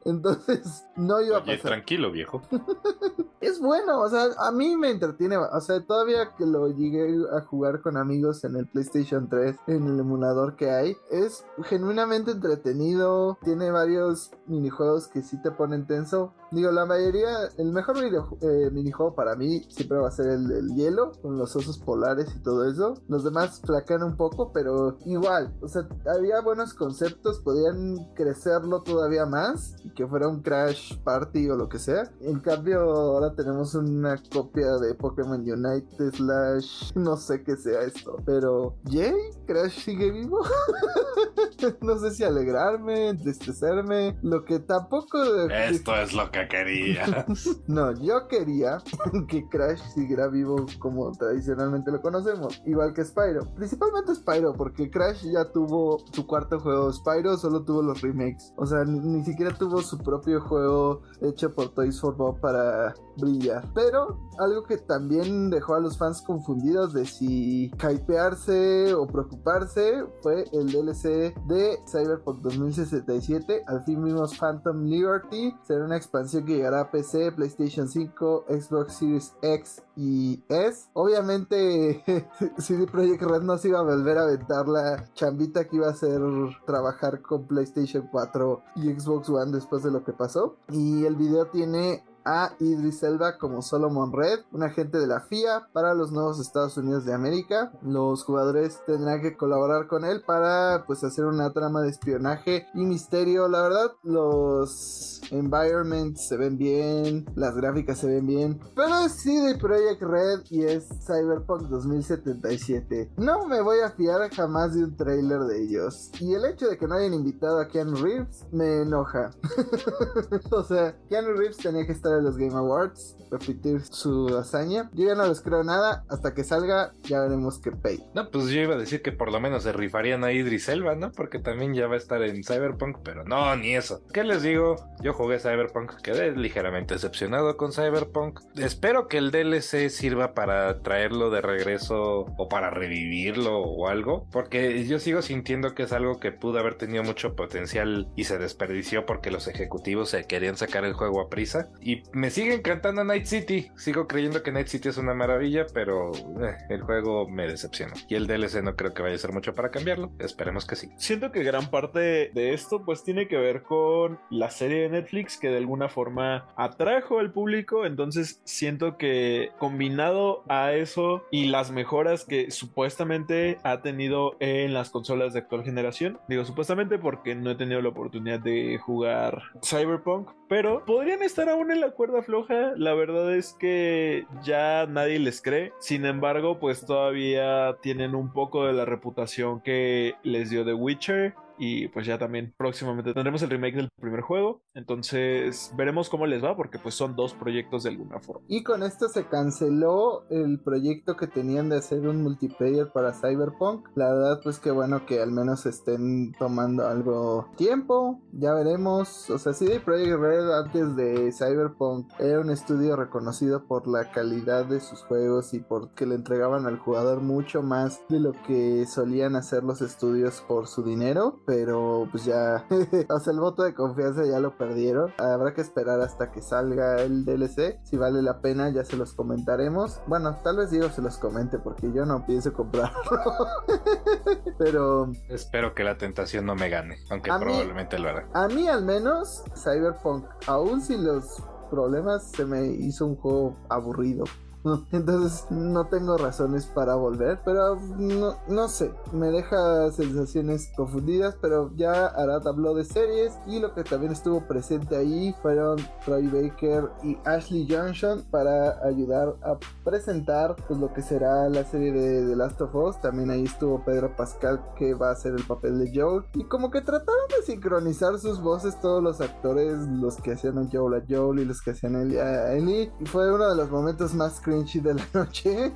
Entonces, no iba a Oye, pasar. tranquilo, viejo. Es bueno, o sea, a mí me entretiene. O sea, todavía que lo llegué a jugar con amigos en el PlayStation 3, en el emulador que hay, es genuinamente entretenido. Tiene varios minijuegos que sí te ponen tenso. Digo, la mayoría, el mejor video- eh, minijuego para mí siempre va a ser el del hielo, con los osos polares y todo eso. Los demás flaquean un poco, pero igual, o sea, había buenos conceptos, podían crecerlo todavía más y que fuera un Crash Party o lo que sea. En cambio, ahora tenemos una copia de Pokémon Unite slash no sé qué sea esto, pero ¿yay? ¿Crash sigue vivo? no sé si alegrarme, entristecerme, lo que tampoco... Esto es lo que quería. No, yo quería que Crash siguiera vivo como tradicionalmente lo conocemos, igual que Spyro. Principalmente Spyro, porque Crash ya tuvo su cuarto juego. Spyro solo tuvo los remakes. O sea, ni, ni siquiera tuvo su propio juego hecho por Toys for Bob para brillar. Pero algo que también dejó a los fans confundidos de si hypearse o preocuparse fue el DLC de Cyberpunk 2067. Al fin vimos Phantom Liberty. Será una expansión que llegará a PC, PlayStation 5, Xbox Series X y S. Obviamente CD Projekt Red no se iba a volver a aventar la chambita que iba a ser trabajar con PlayStation 4 y Xbox One después de lo que pasó. Y el video tiene a Idris Elba como Solomon Red, un agente de la FIA para los nuevos Estados Unidos de América. Los jugadores tendrán que colaborar con él para pues hacer una trama de espionaje y misterio. La verdad, los environments se ven bien, las gráficas se ven bien, pero es CD Projekt Red y es Cyberpunk 2077. No me voy a fiar jamás de un trailer de ellos. Y el hecho de que no hayan invitado a Keanu Reeves me enoja. o sea, Keanu Reeves tenía que estar en los Game Awards, repetir su hazaña. Yo ya no les creo nada, hasta que salga ya veremos qué pay. No, pues yo iba a decir que por lo menos se rifarían a Idris Elba, ¿no? Porque también ya va a estar en Cyberpunk, pero no, ni eso. ¿Qué les digo? Yo jugué Cyberpunk, quedé ligeramente decepcionado con Cyberpunk. Espero que el DLC sirva para traerlo de regreso o para revivirlo o algo, porque yo sigo sintiendo que es algo que pudo haber tenido mucho potencial y se desperdició porque los ejecutivos se querían sacar el juego a prisa. Y Me sigue encantando Night City. Sigo creyendo que Night City es una maravilla, pero eh, el juego me decepcionó. Y el DLC no creo que vaya a ser mucho para cambiarlo. Esperemos que sí. Siento que gran parte de esto pues tiene que ver con la serie de Netflix que de alguna forma atrajo al público. Entonces siento que combinado a eso y las mejoras que supuestamente ha tenido en las consolas de actual generación. Digo supuestamente porque no he tenido la oportunidad de jugar Cyberpunk. Pero podrían estar aún en la cuerda floja. La verdad es que ya nadie les cree. Sin embargo, pues todavía tienen un poco de la reputación que les dio The Witcher y pues ya también próximamente tendremos el remake del primer juego. Entonces veremos cómo les va porque pues son dos proyectos de alguna forma. Y con esto se canceló el proyecto que tenían de hacer un multiplayer para Cyberpunk. La verdad pues que bueno que al menos estén tomando algo tiempo. Ya veremos. O sea, CD Projekt Red antes de Cyberpunk era un estudio reconocido por la calidad de sus juegos y porque le entregaban al jugador mucho más de lo que solían hacer los estudios por su dinero pero pues ya, o sea, el voto de confianza ya lo perdieron. Habrá que esperar hasta que salga el DLC. Si vale la pena, ya se los comentaremos. Bueno, tal vez Diego se los comente porque yo no pienso comprarlo. pero espero que la tentación no me gane, aunque probablemente lo hará. A mí al menos, Cyberpunk, aún sin los problemas, se me hizo un juego aburrido. Entonces no tengo razones para volver, pero no, no, sé, me deja sensaciones confundidas, pero ya Arad habló de series y lo que también estuvo presente ahí fueron Troy Baker y Ashley Johnson para ayudar a presentar pues lo que será la serie de The Last of Us. También ahí estuvo Pedro Pascal que va a hacer el papel de Joel y como que trataron de sincronizar sus voces todos los actores, los que hacían a Joel a Joel y los que hacían a Ellie y fue uno de los momentos más de la noche.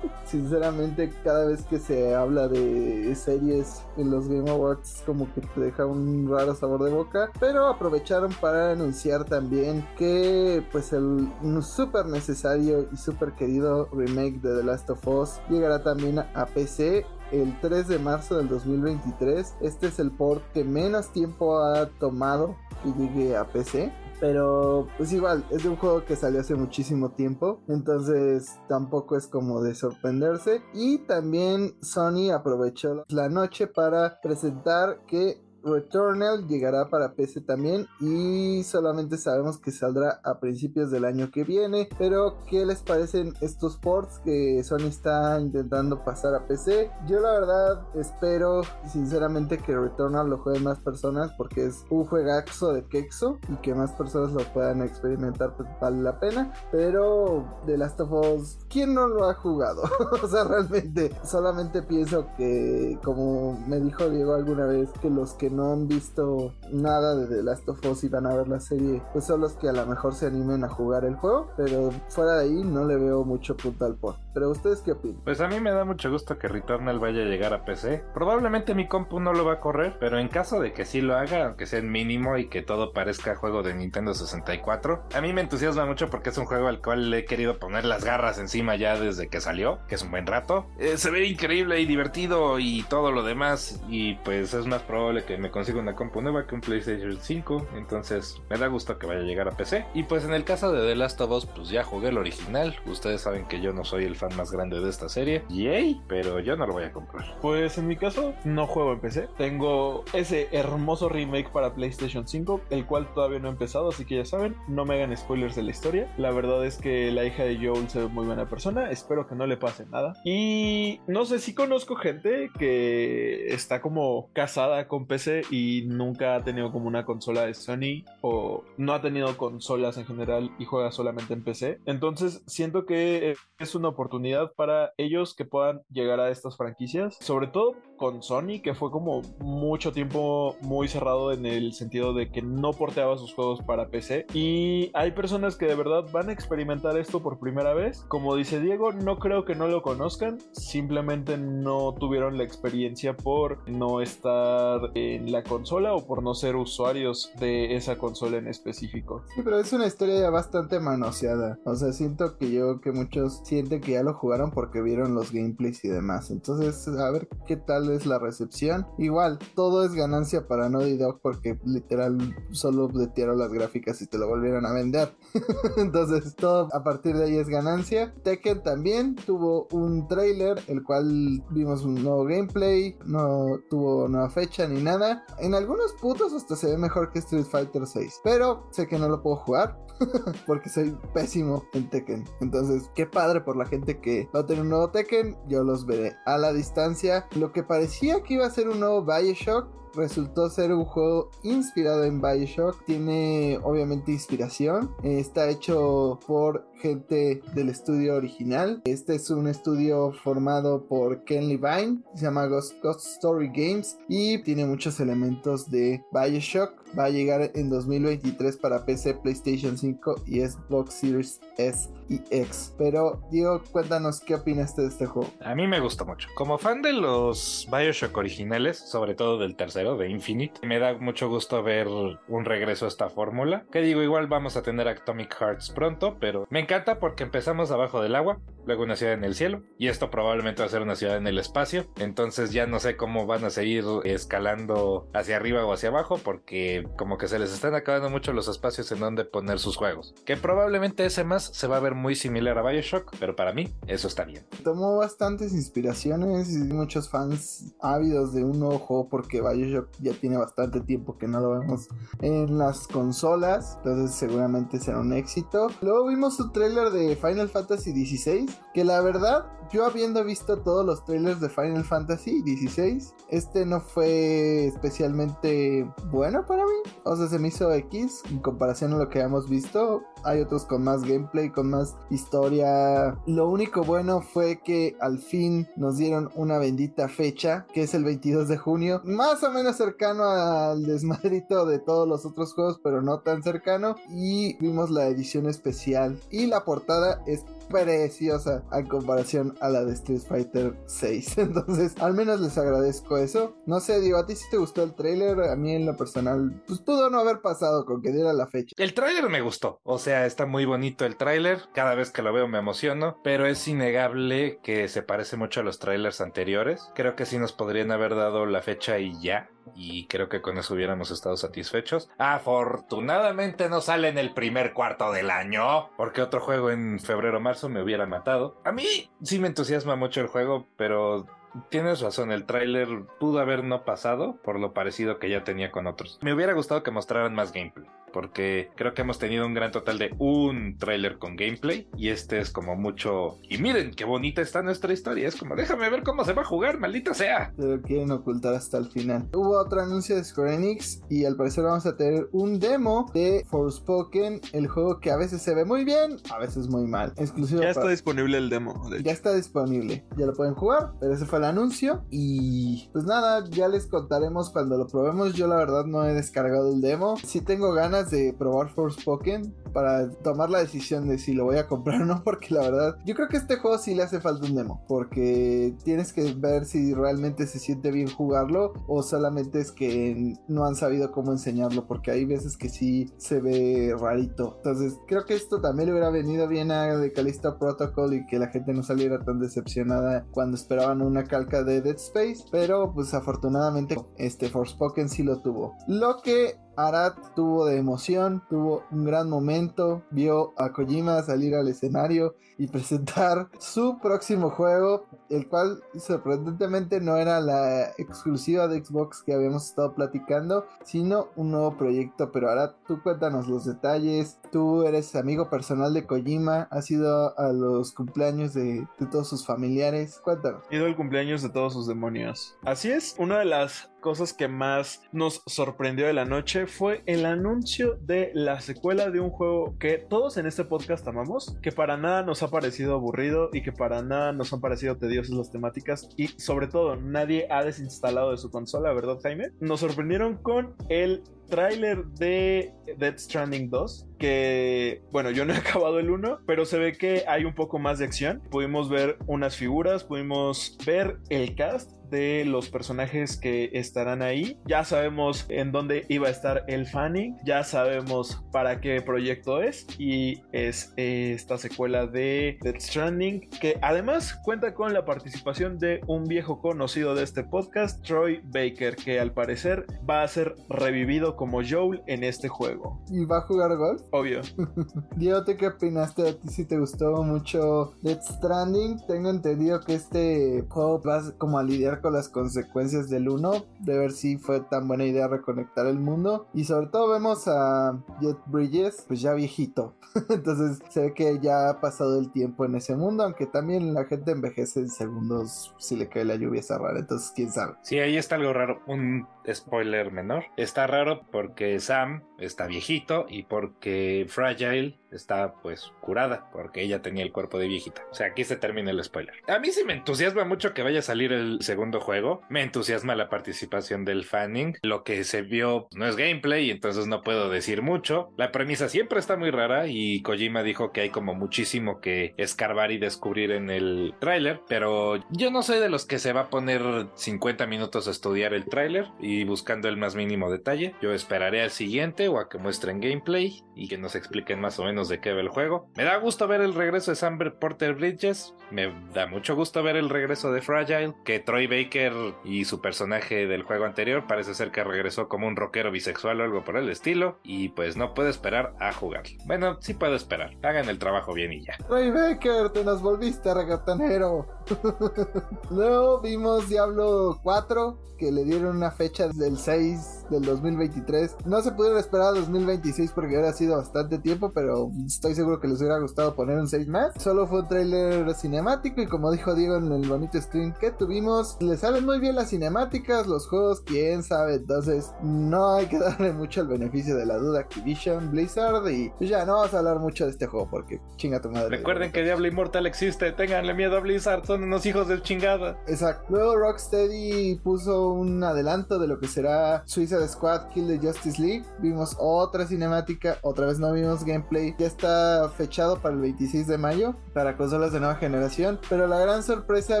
Sinceramente, cada vez que se habla de series en los Game Awards, como que te deja un raro sabor de boca. Pero aprovecharon para anunciar también que, pues, el súper necesario y súper querido remake de The Last of Us llegará también a PC el 3 de marzo del 2023. Este es el port que menos tiempo ha tomado que llegue a PC. Pero pues igual, es de un juego que salió hace muchísimo tiempo. Entonces tampoco es como de sorprenderse. Y también Sony aprovechó la noche para presentar que Returnal llegará para PC también y solamente sabemos que saldrá a principios del año que viene. Pero ¿qué les parecen estos ports que Sony está intentando pasar a PC? Yo la verdad espero sinceramente que Returnal lo jueguen más personas porque es un juegazo de quexo y que más personas lo puedan experimentar pues vale la pena. Pero The Last of Us, ¿quién no lo ha jugado? o sea, realmente solamente pienso que como me dijo Diego alguna vez que los que no han visto nada de The Last of Us y van a ver la serie, pues son los que a lo mejor se animen a jugar el juego, pero fuera de ahí no le veo mucho punto al port. Pero ustedes qué opinan? Pues a mí me da mucho gusto que Returnal vaya a llegar a PC. Probablemente mi compu no lo va a correr, pero en caso de que sí lo haga, aunque sea en mínimo y que todo parezca juego de Nintendo 64, a mí me entusiasma mucho porque es un juego al cual le he querido poner las garras encima ya desde que salió, que es un buen rato. Eh, se ve increíble y divertido y todo lo demás, y pues es más probable que me consigo una compu nueva que un PlayStation 5. Entonces me da gusto que vaya a llegar a PC. Y pues en el caso de The Last of Us, pues ya jugué el original. Ustedes saben que yo no soy el fan más grande de esta serie. Yay, pero yo no lo voy a comprar. Pues en mi caso, no juego en PC. Tengo ese hermoso remake para PlayStation 5, el cual todavía no he empezado. Así que ya saben, no me hagan spoilers de la historia. La verdad es que la hija de Joel se ve muy buena persona. Espero que no le pase nada. Y no sé si conozco gente que está como casada con PC y nunca ha tenido como una consola de Sony o no ha tenido consolas en general y juega solamente en PC. Entonces siento que es una oportunidad para ellos que puedan llegar a estas franquicias, sobre todo con Sony, que fue como mucho tiempo muy cerrado en el sentido de que no porteaba sus juegos para PC. Y hay personas que de verdad van a experimentar esto por primera vez. Como dice Diego, no creo que no lo conozcan, simplemente no tuvieron la experiencia por no estar en la consola o por no ser usuarios de esa consola en específico. Sí, pero es una historia ya bastante manoseada. O sea, siento que yo, que muchos sienten que ya lo jugaron porque vieron los gameplays y demás. Entonces, a ver qué tal es la recepción. Igual, todo es ganancia para Naughty Dog porque literal solo updatearon las gráficas y te lo volvieron a vender. Entonces, todo a partir de ahí es ganancia. Tekken también tuvo un trailer, el cual vimos un nuevo gameplay, no tuvo nueva fecha ni nada. En algunos putos hasta se ve mejor que Street Fighter 6, pero sé que no lo puedo jugar porque soy pésimo en Tekken. Entonces, qué padre por la gente que va a tener un nuevo Tekken. Yo los veré a la distancia. Lo que parecía que iba a ser un nuevo Bioshock resultó ser un juego inspirado en Bioshock. Tiene obviamente inspiración. Está hecho por gente del estudio original. Este es un estudio formado por Ken Levine. Se llama Ghost, Story Games. Y tiene muchos elementos de Bioshock. Va a llegar en 2023 para PC, PlayStation 5 y Xbox Series S y X. Pero Diego, cuéntanos qué opinas de este juego. A mí me gusta mucho. Como fan de los Bioshock originales, sobre todo del tercero, de Infinite, me da mucho gusto ver un regreso a esta fórmula. Que digo, igual vamos a tener Atomic Hearts pronto, pero me encanta porque empezamos abajo del agua, luego una ciudad en el cielo, y esto probablemente va a ser una ciudad en el espacio. Entonces ya no sé cómo van a seguir escalando hacia arriba o hacia abajo, porque como que se les están acabando mucho los espacios en donde poner sus juegos. Que probablemente ese más se va a ver muy similar a Bioshock, pero para mí eso está bien. Tomó bastantes inspiraciones y muchos fans ávidos de un nuevo juego porque Bioshock ya tiene bastante tiempo que no lo vemos en las consolas, entonces seguramente será un éxito. Luego vimos su trailer de Final Fantasy XVI, que la verdad yo habiendo visto todos los trailers de Final Fantasy XVI, este no fue especialmente bueno para mí. O sea, se me hizo X en comparación a lo que hemos visto. Hay otros con más gameplay, con más historia. Lo único bueno fue que al fin nos dieron una bendita fecha, que es el 22 de junio. Más o menos cercano al desmadrito de todos los otros juegos, pero no tan cercano. Y vimos la edición especial. Y la portada es preciosa en comparación a la de Street Fighter 6. Entonces, al menos les agradezco eso. No sé, digo, a ti si te gustó el trailer, a mí en lo personal, pues pudo no haber pasado con que diera la fecha. El trailer me gustó, o sea, está muy bonito el trailer, cada vez que lo veo me emociono, pero es innegable que se parece mucho a los trailers anteriores. Creo que sí nos podrían haber dado la fecha y ya y creo que con eso hubiéramos estado satisfechos. Afortunadamente no sale en el primer cuarto del año, porque otro juego en febrero marzo me hubiera matado. A mí sí me entusiasma mucho el juego, pero Tienes razón, el tráiler pudo haber no pasado por lo parecido que ya tenía con otros. Me hubiera gustado que mostraran más gameplay porque creo que hemos tenido un gran total de un tráiler con gameplay y este es como mucho y miren qué bonita está nuestra historia, es como déjame ver cómo se va a jugar, maldita sea. Pero quieren ocultar hasta el final. Hubo otro anuncio de Square Enix y al parecer vamos a tener un demo de Forspoken, el juego que a veces se ve muy bien, a veces muy mal. Exclusivo ya está disponible el demo. Ya está disponible, ya lo pueden jugar, pero ese fue el anuncio y pues nada, ya les contaremos cuando lo probemos. Yo la verdad no he descargado el demo, si tengo ganas de probar Forspoken para tomar la decisión de si lo voy a comprar o no, porque la verdad, yo creo que este juego sí le hace falta un demo, porque tienes que ver si realmente se siente bien jugarlo o solamente es que no han sabido cómo enseñarlo, porque hay veces que sí se ve rarito. Entonces, creo que esto también le hubiera venido bien a The Callisto Protocol y que la gente no saliera tan decepcionada cuando esperaban una calca de Dead Space, pero pues afortunadamente este Forspoken sí lo tuvo. Lo que Arad tuvo de emoción, tuvo un gran momento, vio a Kojima salir al escenario y presentar su próximo juego, el cual sorprendentemente no era la exclusiva de Xbox que habíamos estado platicando, sino un nuevo proyecto. Pero Arad, tú cuéntanos los detalles, tú eres amigo personal de Kojima, has ido a los cumpleaños de, todos sus familiares, cuéntanos. He ido al cumpleaños de todos sus demonios. Así es, una de las cosas que más nos sorprendió de la noche fue el anuncio de la secuela de un juego que todos en este podcast amamos, que para nada nos ha parecido aburrido y que para nada nos han parecido tediosas las temáticas y sobre todo nadie ha desinstalado de su consola, ¿verdad Jaime? Nos sorprendieron con el tráiler de Dead Stranding 2 que, bueno, yo no he acabado el 1, pero se ve que hay un poco más de acción. Pudimos ver unas figuras, pudimos ver el cast de los personajes que estarán ahí. Ya sabemos en dónde iba a estar el Fanning, ya sabemos para qué proyecto es y es esta secuela de Death Stranding que además cuenta con la participación de un viejo conocido de este podcast, Troy Baker, que al parecer va a ser revivido como Joel en este juego. ¿Y va a jugar golf? Obvio. Diego, ¿qué opinaste a ti si te gustó mucho Death Stranding? Tengo entendido que este juego va como a lidiar con las consecuencias del 1, de ver si fue tan buena idea reconectar el mundo. Y sobre todo vemos a Jet Bridges, pues ya viejito. Entonces se ve que ya ha pasado el tiempo en ese mundo, aunque también la gente envejece en segundos si le cae la lluvia esa rara. Entonces, quién sabe. Sí, ahí está algo raro. Un spoiler menor. Está raro porque Sam está viejito y porque Fragile está pues curada porque ella tenía el cuerpo de viejita. O sea, aquí se termina el spoiler. A mí sí me entusiasma mucho que vaya a salir el segundo juego. Me entusiasma la participación del Fanning. Lo que se vio no es gameplay, entonces no puedo decir mucho. La premisa siempre está muy rara y Kojima dijo que hay como muchísimo que escarbar y descubrir en el tráiler, pero yo no soy de los que se va a poner 50 minutos a estudiar el tráiler y buscando el más mínimo detalle. Yo esperaré al siguiente o a que muestren gameplay y que nos expliquen más o menos de qué va el juego. Me da gusto ver el regreso de Samber Porter Bridges. Me da mucho gusto ver el regreso de Fragile. Que Troy Baker y su personaje del juego anterior parece ser que regresó como un rockero bisexual o algo por el estilo. Y pues no puedo esperar a jugar. Bueno, sí puedo esperar. Hagan el trabajo bien y ya. Troy Baker, te nos volviste reggaetonero. Luego vimos Diablo 4, que le dieron una fecha del 6 del 2023. No se pudieron esperar a 2026 porque hubiera sido bastante tiempo, pero estoy seguro que les hubiera gustado poner un 6 más. Solo fue un trailer cinemático y como dijo Diego en el bonito stream que tuvimos, le salen muy bien las cinemáticas, los juegos, quién sabe. Entonces no hay que darle mucho el beneficio de la duda a Activision, Blizzard y pues ya no vamos a hablar mucho de este juego porque chinga tu madre. Recuerden que Diablo Immortal existe, tenganle miedo a Blizzard, son unos hijos de chingada. Exacto. Luego Rocksteady puso un adelanto de lo que será Suicide Squad Kill the Justice League. Vimos otra cinemática, otra vez no vimos gameplay. Ya está fechado para el 26 de mayo para consolas de nueva generación. Pero la gran sorpresa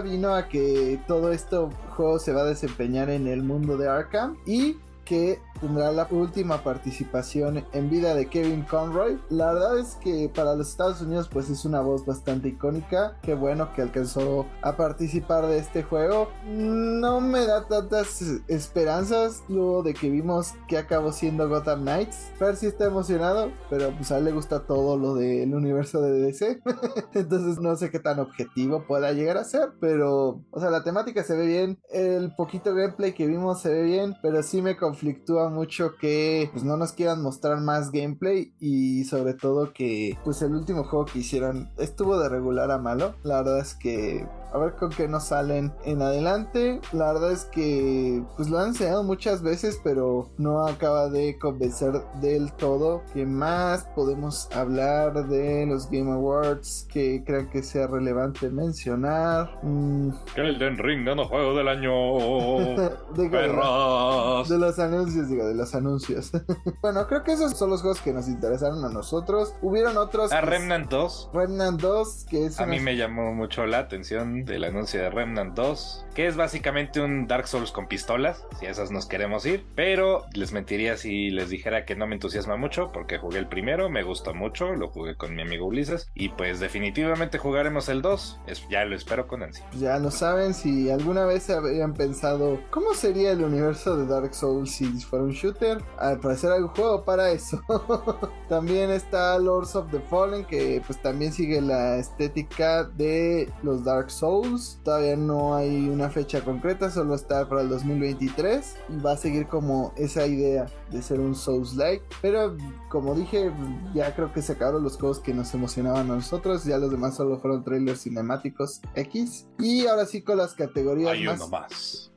vino a que todo esto juego se va a desempeñar en el mundo de Arkham y que tendrá la última participación en vida de Kevin Conroy. La verdad es que para los Estados Unidos pues es una voz bastante icónica. Qué bueno que alcanzó a participar de este juego. No me da tantas esperanzas luego de que vimos que acabó siendo Gotham Knights. Percy está emocionado, pero pues a él le gusta todo lo del universo de DC. Entonces no sé qué tan objetivo pueda llegar a ser, pero o sea, la temática se ve bien. El poquito gameplay que vimos se ve bien, pero sí me conflictúa mucho que pues no nos quieran mostrar más gameplay y sobre todo que pues el último juego que hicieron estuvo de regular a malo. La verdad es que a ver con qué nos salen en adelante. La verdad es que pues lo han enseñado muchas veces, pero no acaba de convencer del todo. ¿Qué más podemos hablar de los Game Awards que crean que sea relevante mencionar? Mm. Elden Ring dando juego del año. digo, de, de los anuncios, digo, de los anuncios. bueno, creo que esos son los juegos que nos interesaron a nosotros. Hubieron otros. A Remnant 2. Remnant 2, que es. A mí me llamó mucho la atención del anuncio de Remnant 2, que es básicamente un Dark Souls con pistolas, si a esas nos queremos ir, pero les mentiría si les dijera que no me entusiasma mucho, porque jugué el primero, me gustó mucho, lo jugué con mi amigo Ulises, y pues definitivamente jugaremos el 2, es, ya lo espero con ansia. Ya lo saben, si alguna vez habían pensado, ¿cómo sería el universo de Dark Souls si fuera un shooter? Al parecer hay un juego para eso. también está Lords of the Fallen, que pues también sigue la estética de los Dark Souls. Todavía no hay una fecha concreta, solo está para el 2023 y va a seguir como esa idea de ser un Souls-like. Pero como dije, ya creo que se acabaron los juegos que nos emocionaban a nosotros. Ya los demás solo fueron trailers cinemáticos X. Y ahora sí con las categorías hay más. uno más.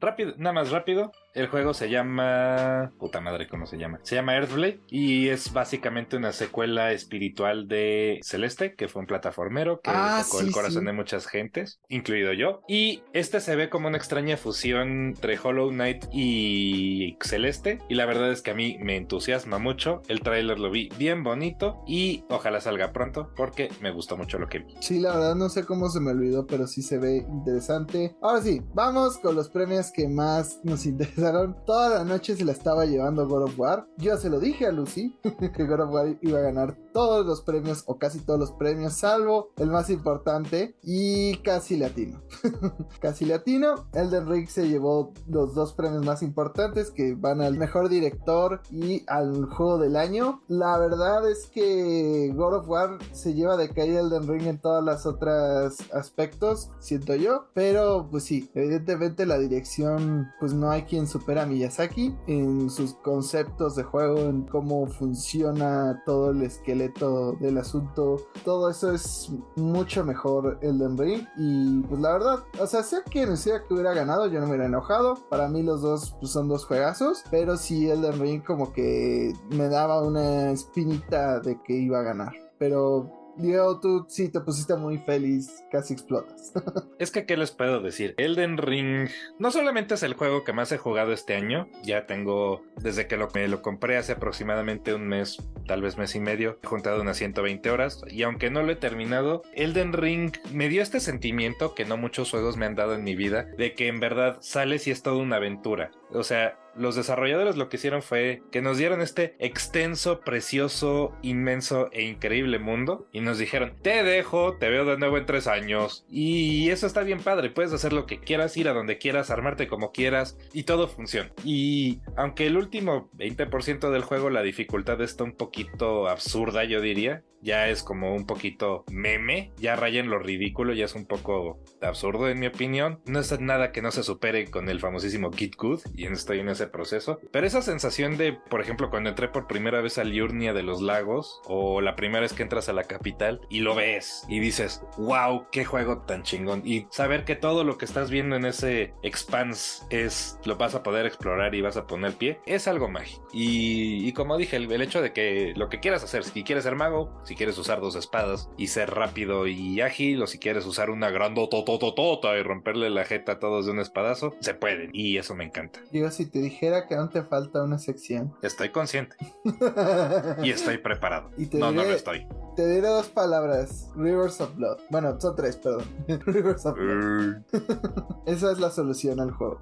Rápido, nada más rápido. El juego se llama... Puta madre, ¿cómo se llama? Se llama Earthblade y es básicamente una secuela espiritual de Celeste, que fue un plataformero que Ah, tocó sí, el corazón sí. de muchas gentes, incluido yo. Y este se ve como una extraña fusión entre Hollow Knight y Celeste. Y la verdad es que a mí me entusiasma mucho. El tráiler lo vi bien bonito y ojalá salga pronto porque me gustó mucho lo que vi. Sí, la verdad no sé cómo se me olvidó, pero sí se ve interesante. Ahora sí, vamos con los premios que más nos Toda la noche se la estaba llevando God of War. Yo se lo dije a Lucy que God of War iba a ganar todos los premios o casi todos los premios, salvo el más importante y casi latino. casi latino. Elden Ring se llevó los dos premios más importantes que van al mejor director y al juego del año. La verdad es que God of War se lleva de caída Elden Ring en todas las otras aspectos, siento yo. Pero pues sí, evidentemente la dirección, pues no hay quien supera a Miyazaki en sus conceptos de juego, en cómo funciona todo el esqueleto del asunto. Todo eso es mucho mejor Elden Ring. Y pues la verdad, o sea, sea quien sea que hubiera ganado, yo no me hubiera enojado. Para mí los dos pues, son dos juegazos. Pero sí Elden Ring como que me daba una espinita de que iba a ganar. Pero Diego, tú sí te pusiste muy feliz, casi explotas. Es que, ¿qué les puedo decir? Elden Ring no solamente es el juego que más he jugado este año, ya tengo, desde que lo, me lo compré hace aproximadamente un mes, tal vez mes y medio, he juntado unas 120 horas, y aunque no lo he terminado, Elden Ring me dio este sentimiento que no muchos juegos me han dado en mi vida, de que en verdad sales y es toda una aventura. O sea, los desarrolladores lo que hicieron fue que nos dieron este extenso, precioso, inmenso e increíble mundo y nos dijeron, te dejo, te veo de nuevo en tres años. Y eso está bien padre, puedes hacer lo que quieras, ir a donde quieras, armarte como quieras y todo funciona. Y aunque el último 20% del juego la dificultad está un poquito absurda, yo diría, ya es como un poquito meme, ya raya en lo ridículo, ya es un poco absurdo en mi opinión. No es nada que no se supere con el famosísimo Kid Good y estoy en ese proceso. Pero esa sensación de, por ejemplo, cuando entré por primera vez a Liurnia de los Lagos o la primera vez que entras a la capital y lo ves y dices, wow, qué juego tan chingón. Y saber que todo lo que estás viendo en ese expanse es, lo vas a poder explorar y vas a poner pie, es algo mágico. Y, y como dije, el, el hecho de que lo que quieras hacer, si quieres ser mago, si quieres usar dos espadas y ser rápido y ágil, o si quieres usar una grandotototota y romperle la jeta a todos de un espadazo, se pueden. Y eso me encanta. Digo, si te dijera que aún te falta una sección. Estoy consciente y estoy preparado. Y te no, no diré- lo estoy. Te diré dos palabras. Rivers of Blood. Bueno, son tres, perdón. Rivers of Blood. Esa es la solución al juego.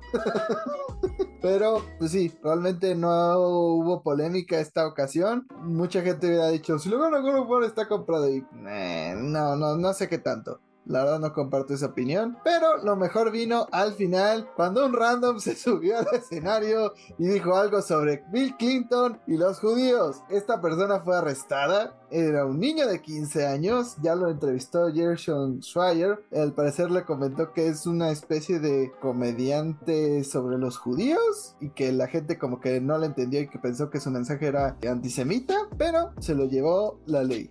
Pero, pues sí, realmente no hubo polémica esta ocasión. Mucha gente hubiera dicho, si lo gana God está comprado. Y eh, no, no, no sé qué tanto. La verdad no comparto esa opinión. Pero lo mejor vino al final, cuando un random se subió al escenario y dijo algo sobre Bill Clinton y los judíos. Esta persona fue arrestada. Era un niño de 15 años. Ya lo entrevistó Gershon Schreier. Al parecer le comentó que es una especie de comediante sobre los judíos. Y que la gente como que no le entendió y que pensó que su mensaje era antisemita. Pero se lo llevó la ley.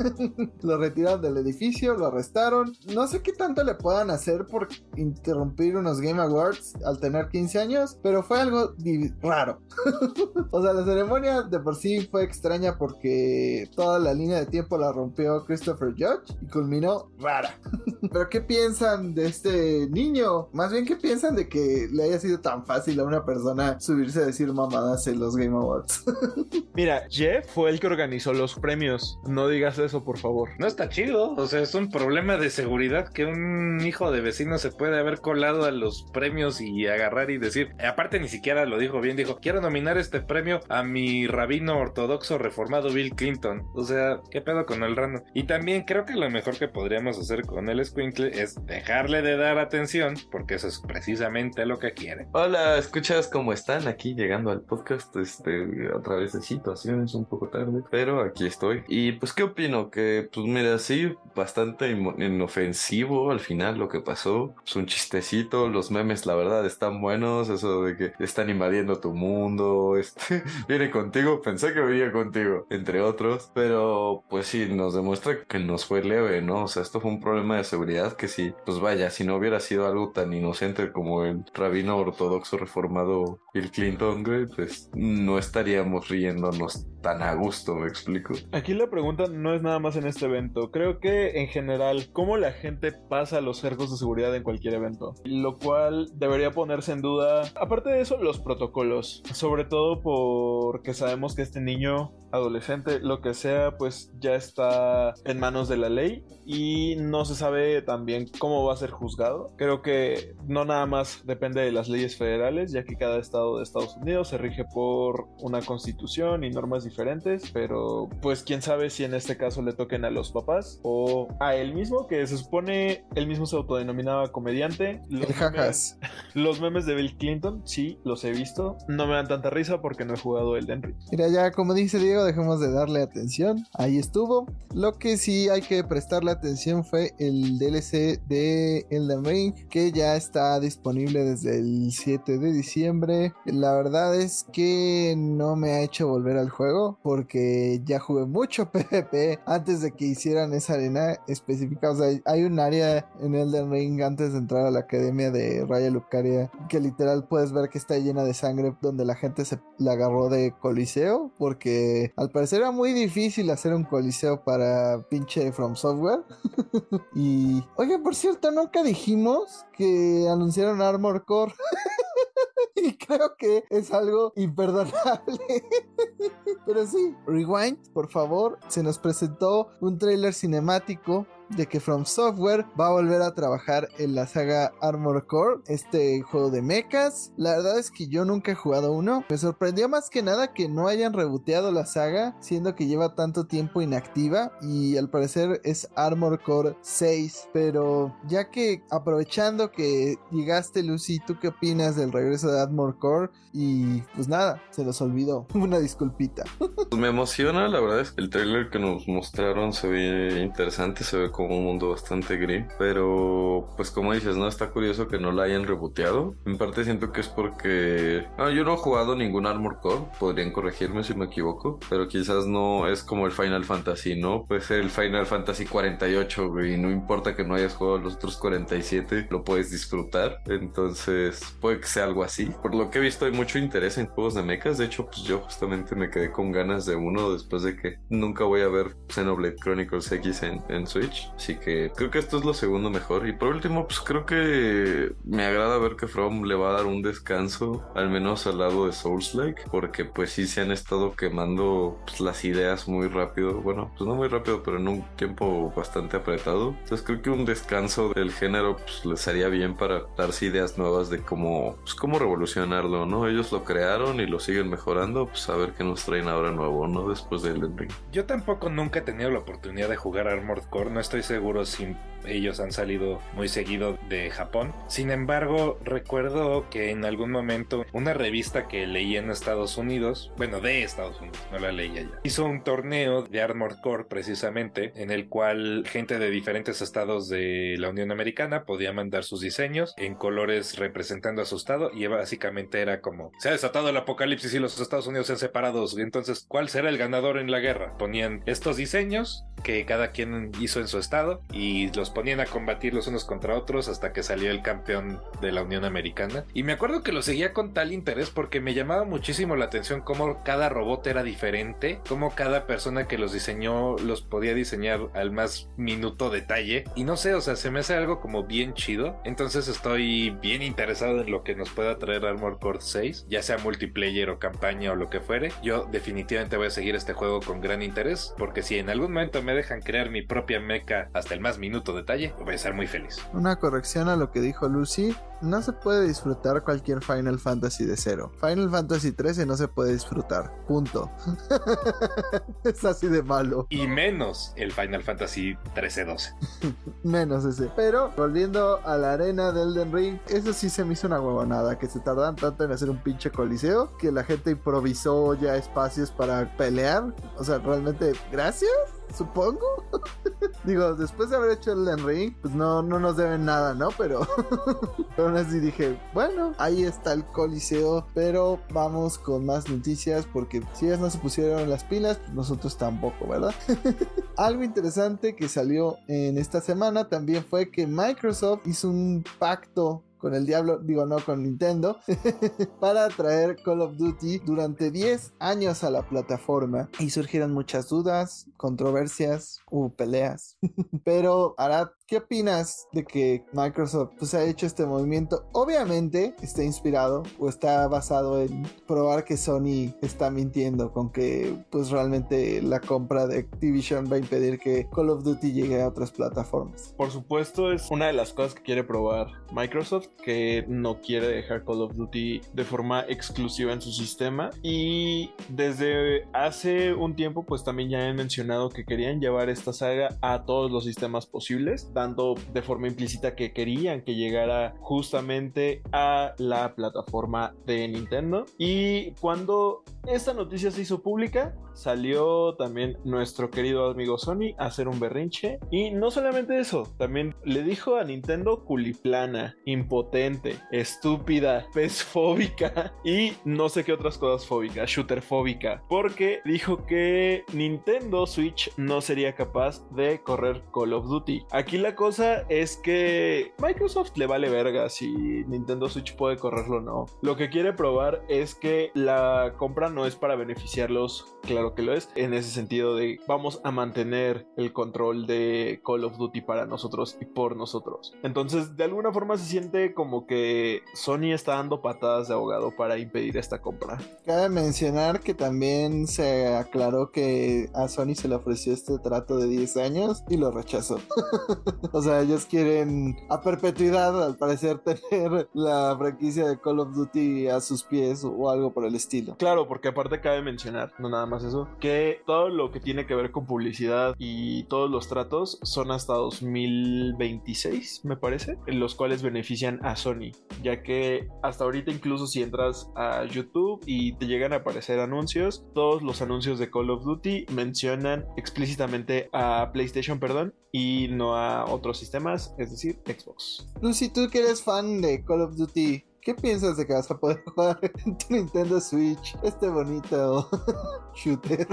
lo retiraron del edificio, lo arrestaron. No sé qué tanto le puedan hacer por interrumpir unos Game Awards al tener 15 años, pero fue algo raro. o sea, la ceremonia de por sí fue extraña porque toda la línea de tiempo la rompió Christopher Judge y culminó rara. pero ¿qué piensan de este niño? Más bien, ¿qué piensan de que le haya sido tan fácil a una persona subirse a decir mamadas en los Game Awards? Mira, Jeff fue el que organizó los premios. No digas eso, por favor. No está chido, o sea, es un problema de seguridad que un hijo de vecino se puede haber colado a los premios y agarrar y decir, aparte ni siquiera lo dijo bien, dijo, quiero nominar este premio a mi rabino ortodoxo reformado Bill Clinton. O sea, ¿qué pedo con el random? Y también creo que lo mejor que podríamos hacer con el Squinkle es dejarle de dar atención, porque eso es precisamente lo que quiere. Hola, escuchas cómo están aquí llegando al podcast, este, a través de situaciones un poco tarde, pero aquí estoy. Y pues, ¿qué opino? Que, pues mira, sí, bastante inofensivo al final lo que pasó. Es un chistecito, los memes la verdad están buenos, eso de que están invadiendo tu mundo, este, viene contigo, pensé que venía contigo, entre otros, Pero pues sí, nos demuestra que nos fue leve, ¿no? O sea, esto fue un problema de seguridad que sí, pues vaya, si no hubiera sido algo tan inocente como el rabino ortodoxo reformado Bill Clinton, güey, pues no estaríamos riéndonos tan a gusto, me explico. Aquí la pregunta no es nada más en este evento. Creo que en general, cómo la gente pasa los cercos de seguridad en cualquier evento. Lo cual debería ponerse en duda. Aparte de eso, los protocolos. Sobre todo porque sabemos que este niño adolescente, lo que sea, pues ya está en manos de la ley y no se sabe también cómo va a ser juzgado. Creo que no nada más depende de las leyes federales, ya que cada estado de Estados Unidos se rige por una constitución y normas diferentes, pero pues quién sabe si en este caso le toquen a los papás o a él mismo, que se supone él mismo se autodenominaba comediante. Los, memes, los memes de Bill Clinton, sí, los he visto. No me dan tanta risa porque no he jugado el Denry. Mira, ya como dice Diego, dejemos de darle atención. Ahí estuvo. Lo que sí hay que prestarle atención fue el DLC de Elden Ring, que ya está disponible desde el 7 de diciembre. La verdad es que no me ha hecho volver al juego porque ya jugué mucho PvP antes de que hicieran esa arena específica. O sea, hay un área en Elden Ring antes de entrar a la academia de Raya Lucaria que literal puedes ver que está llena de sangre donde la gente se la agarró de coliseo porque al parecer era muy difícil hacer un coliseo para pinche From Software. y, oye, por cierto, nunca dijimos que anunciaron Armor Core. y creo que es algo imperdonable. Pero sí, Rewind, por favor, se nos presentó un tráiler cinemático de que From Software va a volver a trabajar en la saga Armor Core, este juego de mechas. La verdad es que yo nunca he jugado uno. Me sorprendió más que nada que no hayan reboteado la saga, siendo que lleva tanto tiempo inactiva y al parecer es Armor Core 6. Pero ya que aprovechando que llegaste Lucy, ¿tú qué opinas del regreso de Armor Core? Y pues nada, se los olvidó. Una disculpita. Pues me emociona, la verdad es que el trailer que nos mostraron se ve interesante, se ve como un mundo bastante gris, pero pues como dices, no está curioso que no la hayan reboteado. En parte siento que es porque yo no he jugado ningún Armor Core, podrían corregirme si me equivoco, pero quizás no es como el Final Fantasy, ¿no? Puede ser el Final Fantasy 48, y no importa que no hayas jugado los otros 47, lo puedes disfrutar. Entonces, puede que sea algo así. Por lo que he visto hay mucho interés en juegos de mechas, de hecho, pues yo justamente me quedé con ganas de uno después de que nunca voy a ver Xenoblade Chronicles X en, en Switch. Así que creo que esto es lo segundo mejor. Y por último, pues creo que me agrada ver que From le va a dar un descanso, al menos al lado de Souls Lake, porque pues sí se han estado quemando pues, las ideas muy rápido. Bueno, pues no muy rápido, pero en un tiempo bastante apretado. Entonces creo que un descanso del género pues les haría bien para darse ideas nuevas de cómo, pues, cómo revolucionarlo, ¿no? Ellos lo crearon y lo siguen mejorando, pues a ver qué nos traen ahora nuevo, ¿no? Después del Ring. Yo tampoco nunca he tenido la oportunidad de jugar Armored Core, no estoy seguro si ellos han salido muy seguido de Japón. Sin embargo, recuerdo que en algún momento una revista que leí en Estados Unidos, bueno, de Estados Unidos, no la leí allá, hizo un torneo de Armored Core precisamente, en el cual gente de diferentes estados de la Unión Americana podía mandar sus diseños en colores representando a su estado y básicamente era como, se ha desatado el apocalipsis y los Estados Unidos se han separado, entonces, ¿cuál será el ganador en la guerra? Ponían estos diseños que cada quien hizo en su estado y los ponían a combatir los unos contra otros hasta que salió el campeón de la Unión Americana. Y me acuerdo que lo seguía con tal interés porque me llamaba muchísimo la atención cómo cada robot era diferente, cómo cada persona que los diseñó los podía diseñar al más minuto detalle. Y no sé, o sea, se me hace algo como bien chido. Entonces estoy bien interesado en lo que nos pueda traer Armor Core 6, ya sea multiplayer o campaña o lo que fuere. Yo definitivamente voy a seguir este juego con gran interés porque si en algún momento me dejan crear mi propia mecha hasta el más minuto detalle, voy a estar muy feliz. Una corrección a lo que dijo Lucy. No se puede disfrutar cualquier Final Fantasy de cero. Final Fantasy 13 no se puede disfrutar. Punto. es así de malo. Y menos el Final Fantasy 13-12. menos ese. Pero volviendo a la arena del Elden Ring, eso sí se me hizo una huevonada. Que se tardan tanto en hacer un pinche coliseo que la gente improvisó ya espacios para pelear. O sea, realmente, gracias. supongo. Digo, después de haber hecho el Ring, pues no, no nos deben nada, ¿no? Pero dije, bueno, ahí está el coliseo, pero vamos con más noticias porque si ellas no se pusieron las pilas, pues nosotros tampoco, ¿verdad? Algo interesante que salió en esta semana también fue que Microsoft hizo un pacto con el diablo, digo no con Nintendo, para traer Call of Duty durante 10 años a la plataforma. Y surgieron muchas dudas, controversias u peleas. Pero Arad, ¿qué opinas de que Microsoft pues, ha hecho este movimiento? Obviamente está inspirado o está basado en probar que Sony está mintiendo con que pues realmente la compra de Activision va a impedir que Call of Duty llegue a otras plataformas. Por supuesto es una de las cosas que quiere probar Microsoft que no quiere dejar Call of Duty de forma exclusiva en su sistema y desde hace un tiempo pues también ya han mencionado que querían llevar esta saga a todos los sistemas posibles, de forma implícita que querían que llegara justamente a la plataforma de Nintendo y cuando esta noticia se hizo pública salió también nuestro querido amigo Sony a hacer un berrinche y no solamente eso, también le dijo a Nintendo culiplana, impotente, estúpida, pesfóbica y no sé qué otras cosas fóbicas, shooterfóbica, porque dijo que Nintendo Switch no sería capaz de correr Call of Duty. Aquí la cosa es que Microsoft le vale verga si Nintendo Switch puede correrlo o no. Lo que quiere probar es que la compra no es para beneficiarlos, claro que lo es, en ese sentido de vamos a mantener el control de Call of Duty para nosotros y por nosotros. Entonces, de alguna forma se siente como que Sony está dando patadas de abogado para impedir esta compra. Cabe mencionar que también se aclaró que a Sony se le ofreció este trato de 10 años y lo rechazó. o sea, ellos quieren a perpetuidad, al parecer, tener la franquicia de Call of Duty a sus pies o algo por el estilo. Claro, porque aparte cabe mencionar, no nada más eso, que todo lo que tiene que ver con publicidad y todos los tratos son hasta 2026, me parece, en los cuales benefician a Sony, ya que hasta ahorita incluso si entras a YouTube y te llegan a aparecer anuncios, todos los anuncios de Call of Duty mencionan explícitamente a PlayStation, perdón, y no a otros sistemas, es decir, Xbox. Lucy, tú que eres fan de Call of Duty, ¿Qué piensas de que vas a poder jugar en tu Nintendo Switch este bonito shooter?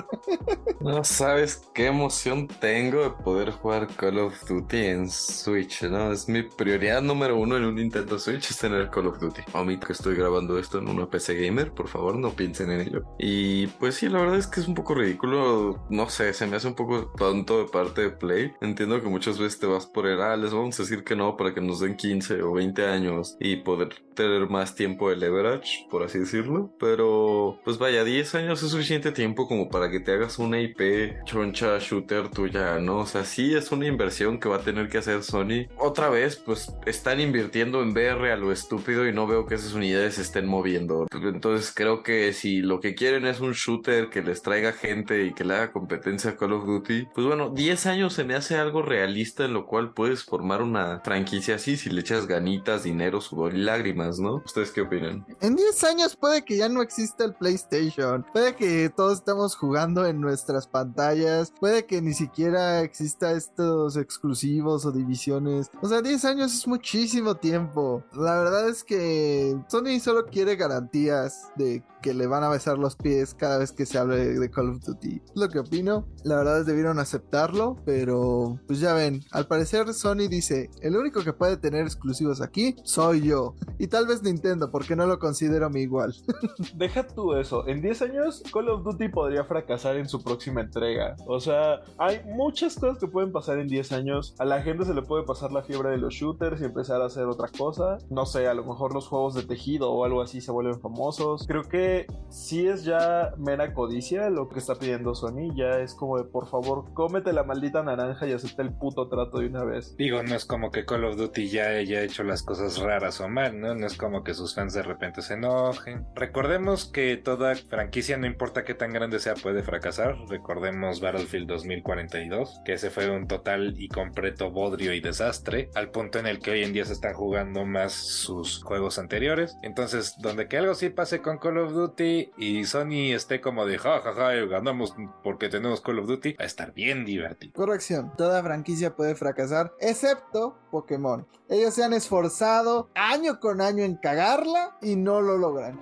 No sabes qué emoción tengo de poder jugar Call of Duty en Switch, ¿no? Es mi prioridad número uno en un Nintendo Switch es tener Call of Duty. Omit que estoy grabando esto en una PC gamer, por favor no piensen en ello. Y pues sí, la verdad es que es un poco ridículo, no sé, se me hace un poco tonto de parte de Play. Entiendo que muchas veces te vas por el, ah, les vamos a decir que no para que nos den 15 o 20 años y poder tener más tiempo de leverage, por así decirlo. Pero, pues vaya, 10 años es suficiente tiempo como para que te hagas una IP choncha shooter tuya, ¿no? O sea, sí es una inversión que va a tener que hacer Sony. Otra vez, pues están invirtiendo en VR a lo estúpido y no veo que esas unidades estén moviendo. Entonces creo que si lo que quieren es un shooter que les traiga gente y que le haga competencia a Call of Duty, pues bueno, 10 años se me hace algo realista en lo cual puedes formar una franquicia así si le echas ganitas, dinero, sudor y lágrimas, ¿no? ¿Ustedes qué opinan? En 10 años puede que ya no exista el PlayStation. Puede que todos estemos jugando en nuestras pantallas. Puede que ni siquiera exista estos exclusivos o divisiones. O sea, 10 años es muchísimo tiempo. La verdad es que Sony solo quiere garantías de que le van a besar los pies cada vez que se hable de Call of Duty. Lo que opino. La verdad es debieron aceptarlo, pero pues ya ven, al parecer Sony dice, el único que puede tener exclusivos aquí soy yo. Y tal vez Nintendo, porque no lo considero mi igual. Deja tú eso, en 10 años Call of Duty podría fracasar en su próxima entrega. O sea, hay muchas cosas que pueden pasar en 10 años. A la gente se le puede pasar la fiebre de los shooters y empezar a hacer otra cosa. No sé, a lo mejor los juegos de tejido o algo así se vuelven famosos. Creo que で si es ya mera codicia lo que está pidiendo Sony. Ya es como de por favor, cómete la maldita naranja y acepta el puto trato de una vez. Digo, no es como que Call of Duty ya haya hecho las cosas raras o mal, ¿no? No es como que sus fans de repente se enojen. Recordemos que toda franquicia, no importa qué tan grande sea, puede fracasar. Recordemos Battlefield 2042, que ese fue un total y completo bodrio y desastre, al punto en el que hoy en día se están jugando más sus juegos anteriores. Entonces, donde que algo sí pase con Call of Duty y Sony esté como de jajaja, ganamos porque tenemos Call of Duty, va a estar bien divertido. Corrección, toda franquicia puede fracasar, excepto Pokémon. Ellos se han esforzado año con año en cagarla y no lo logran.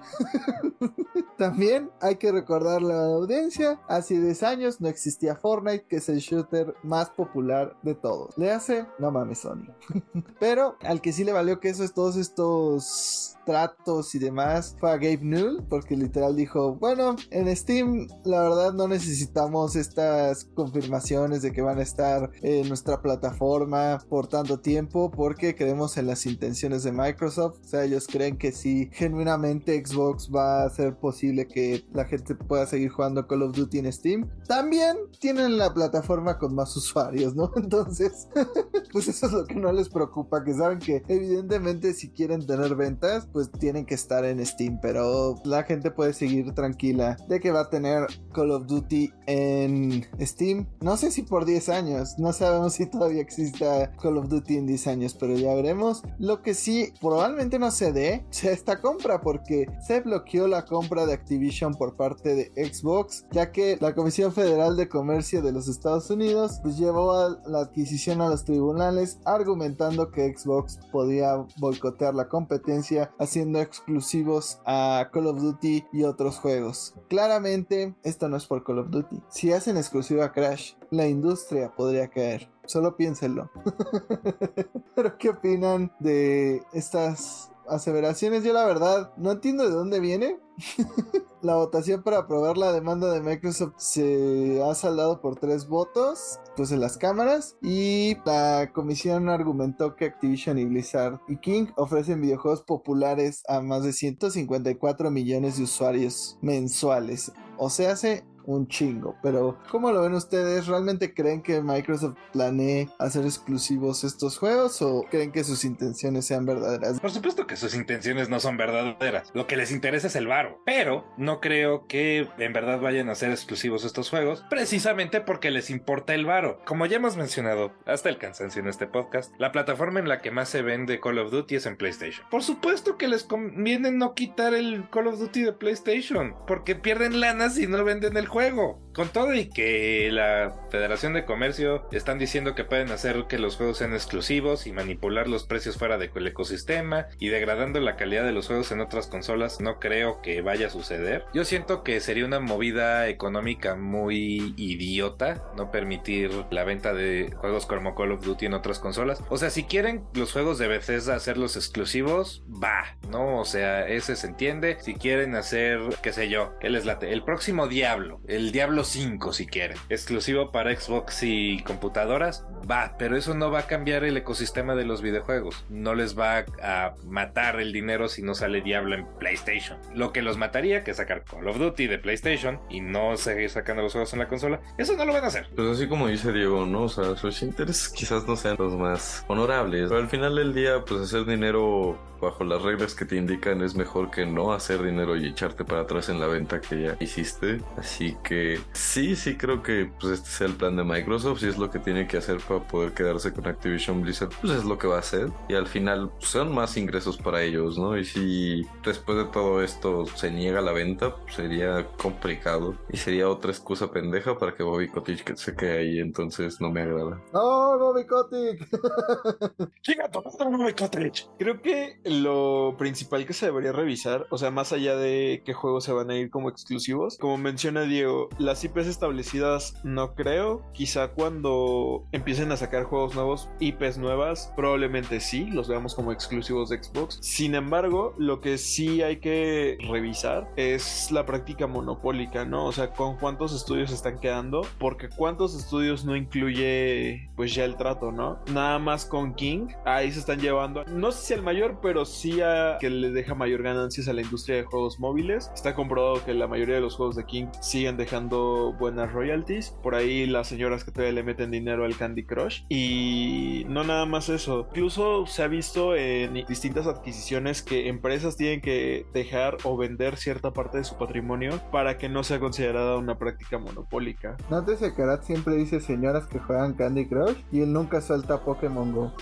También hay que recordarle a la audiencia, hace 10 años no existía Fortnite, que es el shooter más popular de todos. Le hace, no mames Sony. Pero al que sí le valió que eso es todos estos tratos y demás fue a Gabe Newell porque literal dijo bueno en Steam la verdad no necesitamos estas confirmaciones de que van a estar en nuestra plataforma por tanto tiempo porque creemos en las intenciones de Microsoft. O sea ellos creen que si genuinamente Xbox va a hacer posible que la gente pueda seguir jugando Call of Duty en Steam. También tienen la plataforma con más usuarios no entonces pues eso es lo que no les preocupa que saben que evidentemente si quieren tener ventas pues tienen que estar en Steam, pero la gente puede seguir tranquila de que va a tener Call of Duty en Steam. No sé si por 10 años, no sabemos si todavía exista Call of Duty en 10 años, pero ya veremos. Lo que sí, probablemente no se dé esta compra porque se bloqueó la compra de Activision por parte de Xbox, ya que la Comisión Federal de Comercio de los Estados Unidos pues, llevó la adquisición a los tribunales argumentando que Xbox podía boicotear la competencia haciendo exclusivos a Call of Duty y otros juegos. Claramente, esto no es por Call of Duty. Si hacen exclusiva a Crash, la industria podría caer. Solo piénsenlo. Pero ¿qué opinan de estas aseveraciones? Yo la verdad no entiendo de dónde viene. la votación para aprobar la demanda de Microsoft se ha saldado por tres votos, pues en las cámaras, y la comisión argumentó que Activision y Blizzard y King ofrecen videojuegos populares a más de 154 millones de usuarios mensuales. O sea, hace un chingo. Pero, ¿cómo lo ven ustedes? ¿Realmente creen que Microsoft planee hacer exclusivos estos juegos o creen que sus intenciones sean verdaderas? Por supuesto que sus intenciones no son verdaderas. Lo que les interesa es el varo. Pero no creo que en verdad vayan a ser exclusivos estos juegos, precisamente porque les importa el varo. Como ya hemos mencionado hasta el cansancio en este podcast, la plataforma en la que más se vende Call of Duty es en PlayStation. Por supuesto que les conviene no quitar el Call of Duty de PlayStation, porque pierden lana si no venden el juego. Con todo y que la Federación de Comercio están diciendo que pueden hacer que los juegos sean exclusivos y manipular los precios fuera del ecosistema y degradando la calidad de los juegos en otras consolas, no creo que vaya a suceder. Yo siento que sería una movida económica muy idiota no permitir la venta de juegos como Call of Duty en otras consolas. O sea, si quieren los juegos de Bethesda hacerlos exclusivos, va, ¿no? O sea, ese se entiende. Si quieren hacer, qué sé yo, ¿qué les late? El próximo Diablo, el Diablo 5 si quieren, exclusivo para Xbox y computadoras, va, pero eso no va a cambiar el ecosistema de los videojuegos. No les va a matar el dinero si no sale Diablo en PlayStation. Lo que los mataría, que es sacar Call of Duty de PlayStation y no seguir sacando los juegos en la consola, eso no lo van a hacer. Pues así como dice Diego, ¿no? O sea, sus intereses quizás no sean los más honorables, pero al final del día, pues hacer dinero bajo las reglas que te indican es mejor que no hacer dinero y echarte para atrás en la venta que ya hiciste. Así que sí, sí creo que pues este sea el plan de Microsoft, si es lo que tiene que hacer para poder quedarse con Activision Blizzard, pues es lo que va a hacer. Y al final pues, son más ingresos para ellos, ¿no? Y si después de todo esto se niega la venta, pues, sería complicado. Y sería otra excusa pendeja para que Bobby Kotick se quede ahí, entonces no me agrada. ¡No, Bobby Kotick! ¡Chica, Bobby Kotick! Creo que lo principal que se debería revisar, o sea, más allá de qué juegos se van a ir como exclusivos, como menciona Diego, las IPs establecidas no creo, quizá cuando empiecen a sacar juegos nuevos, IPs nuevas, probablemente sí, los veamos como exclusivos de Xbox. Sin embargo, lo que sí hay que revisar es la práctica monopólica, ¿no? O sea, con cuántos estudios están quedando, porque cuántos estudios no incluye pues ya el trato, ¿no? Nada más con King, ahí se están llevando, no sé si el mayor, pero pero sí a que le deja mayor ganancias a la industria de juegos móviles. Está comprobado que la mayoría de los juegos de King siguen dejando buenas royalties. Por ahí las señoras que todavía le meten dinero al Candy Crush. Y no nada más eso. Incluso se ha visto en distintas adquisiciones que empresas tienen que dejar o vender cierta parte de su patrimonio para que no sea considerada una práctica monopólica. Nótese que Arat siempre dice señoras que juegan Candy Crush y él nunca suelta Pokémon Go.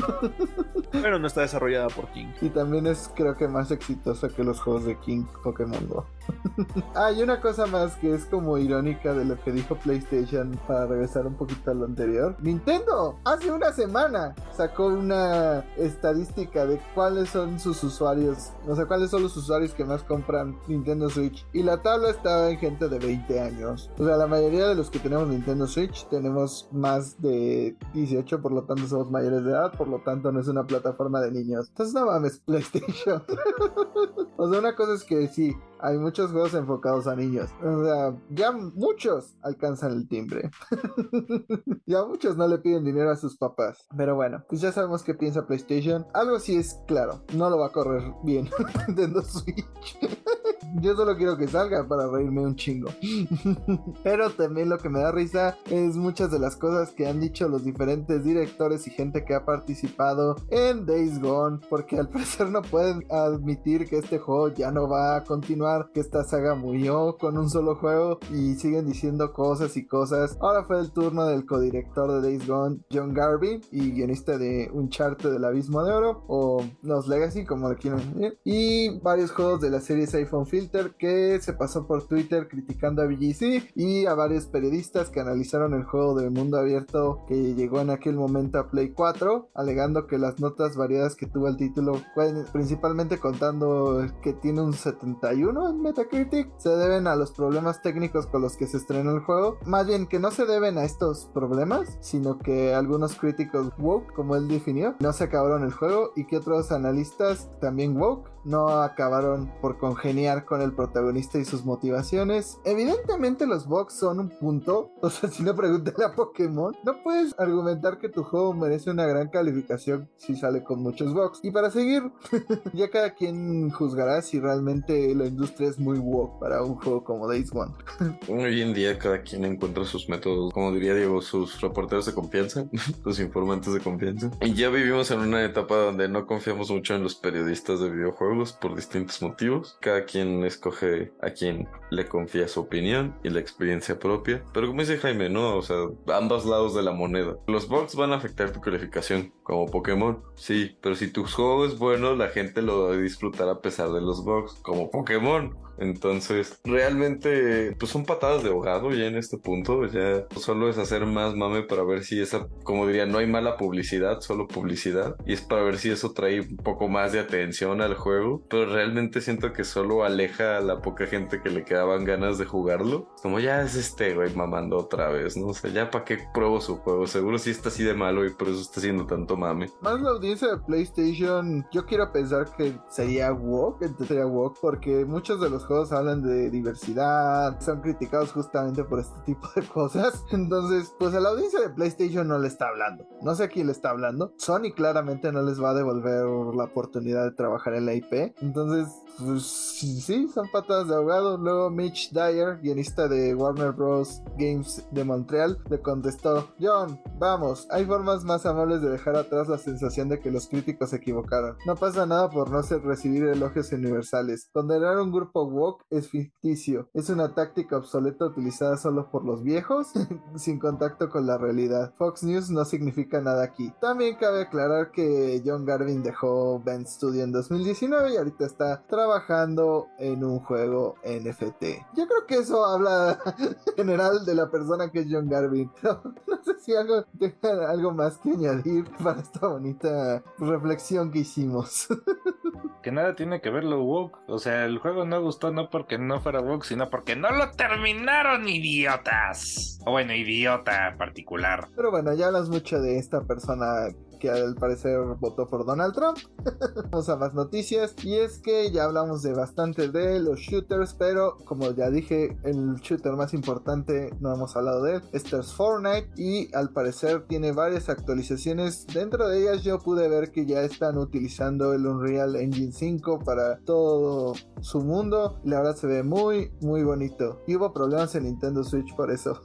Pero no está desarrollada por King. Y también es creo que más exitosa que los juegos de King Pokémon Go. Hay una cosa más que es como irónica de lo que dijo PlayStation para regresar un poquito a lo anterior. Nintendo hace una semana sacó una estadística de cuáles son sus usuarios, o sea, cuáles son los usuarios que más compran Nintendo Switch y la tabla estaba en gente de 20 años. O sea, la mayoría de los que tenemos Nintendo Switch tenemos más de 18, por lo tanto somos mayores de edad, por lo tanto no es una plataforma de niños. Entonces no mames, PlayStation. o sea, una cosa es que sí, hay muchos juegos enfocados a niños. O sea, ya muchos alcanzan el timbre. ya muchos no le piden dinero a sus papás. Pero bueno, pues ya sabemos qué piensa PlayStation. Algo sí es claro, no lo va a correr bien Nintendo Switch. Yo solo quiero que salga para reírme un chingo. Pero también lo que me da risa es muchas de las cosas que han dicho los diferentes directores y gente que ha participado en Days Gone. Porque al parecer no pueden admitir que este juego ya no va a continuar, que esta saga murió con un solo juego y siguen diciendo cosas y cosas. Ahora fue el turno del codirector de Days Gone, John Garvey, y guionista de Uncharted del Abismo de Oro, o Los Legacy, como le quieran decir, y varios juegos de la serie iPhone Que se pasó por Twitter criticando a VGC y a varios periodistas que analizaron el juego de mundo abierto que llegó en aquel momento a Play 4, alegando que las notas variadas que tuvo el título, principalmente contando que tiene un 71 en Metacritic, se deben a los problemas técnicos con los que se estrenó el juego. Más bien que no se deben a estos problemas, sino que algunos críticos woke, como él definió, no se acabaron el juego y que otros analistas también woke no acabaron por congeniar con el protagonista y sus motivaciones. Evidentemente los bugs son un punto, o sea, si no pregúntale a Pokémon, no puedes argumentar que tu juego merece una gran calificación si sale con muchos bugs. Y para seguir, ya cada quien juzgará si realmente la industria es muy woke para un juego como Days One. Hoy en día cada quien encuentra sus métodos, como diría Diego, sus reporteros de confianza, sus informantes de confianza. Y ya vivimos en una etapa donde no confiamos mucho en los periodistas de videojuegos por distintos motivos. Cada quien escoge a quien le confía su opinión y la experiencia propia. Pero como dice Jaime, ¿no? O sea, ambos lados de la moneda. Los bugs van a afectar tu calificación, como Pokémon, sí, pero si tu juego es bueno, la gente lo va a disfrutar a pesar de los bugs, como Pokémon. Entonces, realmente, pues son patadas de ahogado ya en este punto. Ya solo es hacer más mame para ver si esa, como diría, no hay mala publicidad, solo publicidad. Y es para ver si eso trae un poco más de atención al juego. Pero realmente siento que solo aleja a la poca gente que le quedaban ganas de jugarlo. Como ya es este güey mamando otra vez, ¿no? O sea, ya para qué pruebo su juego. Seguro si está así de malo y por eso está haciendo tanto mame. Más la audiencia de PlayStation, yo quiero pensar que sería woke, sería woke, porque muchos de los juegos hablan de diversidad, son criticados justamente por este tipo de cosas. Entonces, pues a la audiencia de PlayStation no le está hablando. No sé a quién le está hablando. Sony claramente no les va a devolver la oportunidad de trabajar en la IP. Entonces, pues sí, son patadas de ahogado. Luego Mitch Dyer, guionista de Warner Bros. Games de Montreal, le contestó, John, vamos, hay formas más amables de dejar atrás la sensación de que los críticos se equivocaron. No pasa nada por no ser recibir elogios universales. Condenar un grupo woke es ficticio. Es una táctica obsoleta utilizada solo por los viejos, sin contacto con la realidad. Fox News no significa nada aquí. También cabe aclarar que John Garvin dejó Band Studio en 2019 y ahorita está trabajando en un juego NFT. Yo creo que eso habla en general de la persona que es John Garvin. no sé si algo, tenga algo más que añadir para esta bonita reflexión que hicimos. Que nada tiene que ver lo woke. O sea, el juego no gustó no porque no fuera woke, sino porque no lo terminaron, idiotas. O bueno, idiota particular. Pero bueno, ya hablas mucho de esta persona que al parecer votó por Donald Trump. Vamos a más noticias. Y es que ya hablamos de bastante de los shooters, pero como ya dije, el shooter más importante, no hemos hablado de él, este es Fortnite y al parecer tiene varias actualizaciones. Dentro de ellas yo pude ver que ya están utilizando el Unreal Engine 5 para todo su mundo. La verdad se ve muy, muy bonito. Y hubo problemas en Nintendo Switch por eso.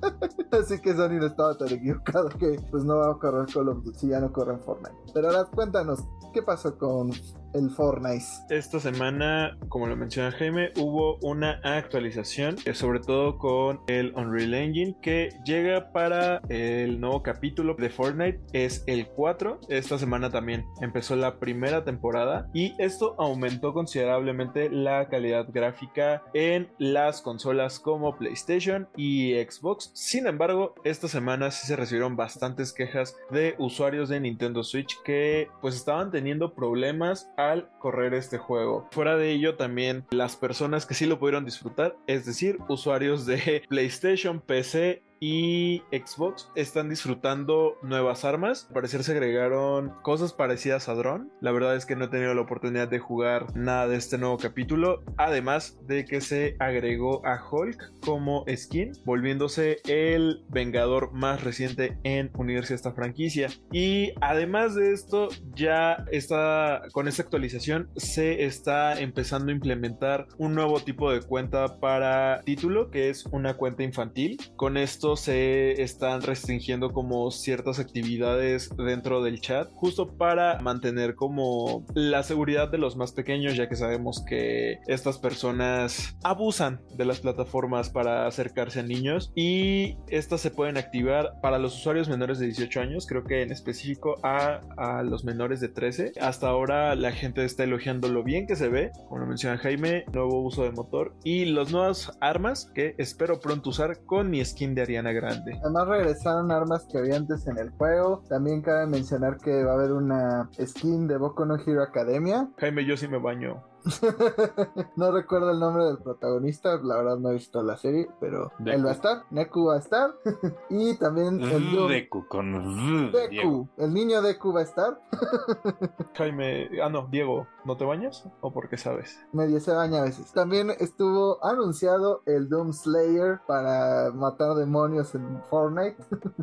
Así que Sony no estaba tan equivocado que pues no va a correr Call of Duty no corre en Fortnite. Pero ahora cuéntanos, ¿qué pasó con el Fortnite. Esta semana, como lo menciona Jaime, hubo una actualización, eh, sobre todo con el Unreal Engine, que llega para el nuevo capítulo de Fortnite. Es el 4. Esta semana también empezó la primera temporada y esto aumentó considerablemente la calidad gráfica en las consolas como PlayStation y Xbox. Sin embargo, esta semana sí se recibieron bastantes quejas de usuarios de Nintendo Switch que pues estaban teniendo problemas correr este juego. Fuera de ello, también las personas que sí lo pudieron disfrutar, es decir, usuarios de PlayStation, PC y Xbox están disfrutando nuevas armas. Al parecer se agregaron cosas parecidas a Drone. La verdad es que no he tenido la oportunidad de jugar nada de este nuevo capítulo. Además de que se agregó a Hulk como skin, volviéndose el Vengador más reciente en unirse a esta franquicia. Y además de esto, ya está con esta actualización se está empezando a implementar un nuevo tipo de cuenta para título, que es una cuenta infantil. Con esto se están restringiendo como ciertas actividades dentro del chat, justo para mantener como la seguridad de los más pequeños, ya que sabemos que estas personas abusan de las plataformas para acercarse a niños y estas se pueden activar para los usuarios menores de 18 años, creo que en específico a, a los menores de 13. Hasta ahora la gente está elogiando lo bien que se ve, como lo menciona Jaime, nuevo uso de motor y las nuevas armas que espero pronto usar con mi skin de Ariana Grande. Además regresaron armas que había antes en el juego. También cabe mencionar que va a haber una skin de Boku no Hero Academia. Jaime, yo sí me baño. no recuerdo el nombre del protagonista, la verdad no he visto la serie, pero él va a estar, Neku va a estar, y también el Deku con Deku, el niño Deku va a estar. Jaime, ah no, Diego, ¿no te bañas? ¿O por qué sabes? Medio se baña a veces. También estuvo anunciado el Doom Slayer para matar demonios en Fortnite.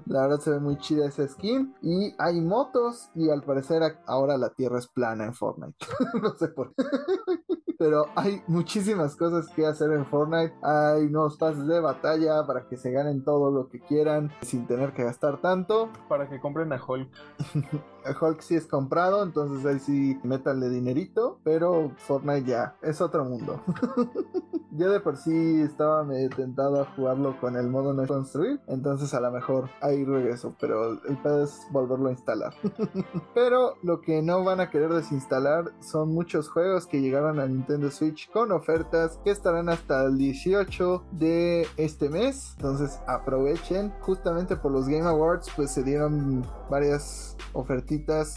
la verdad se ve muy chida esa skin. Y hay motos y al parecer ahora la tierra es plana en Fortnite. no sé por qué. Pero hay muchísimas cosas que hacer en Fortnite. Hay nuevos pases de batalla para que se ganen todo lo que quieran sin tener que gastar tanto. Para que compren a Hulk. Hulk sí es comprado, entonces ahí sí métanle dinerito, pero Fortnite ya es otro mundo. Yo de por sí estaba medio tentado a jugarlo con el modo no construir, entonces a lo mejor ahí regreso, pero el pedo es volverlo a instalar. pero lo que no van a querer desinstalar son muchos juegos que llegaron a Nintendo Switch con ofertas que estarán hasta el 18 de este mes, entonces aprovechen. Justamente por los Game Awards pues se dieron varias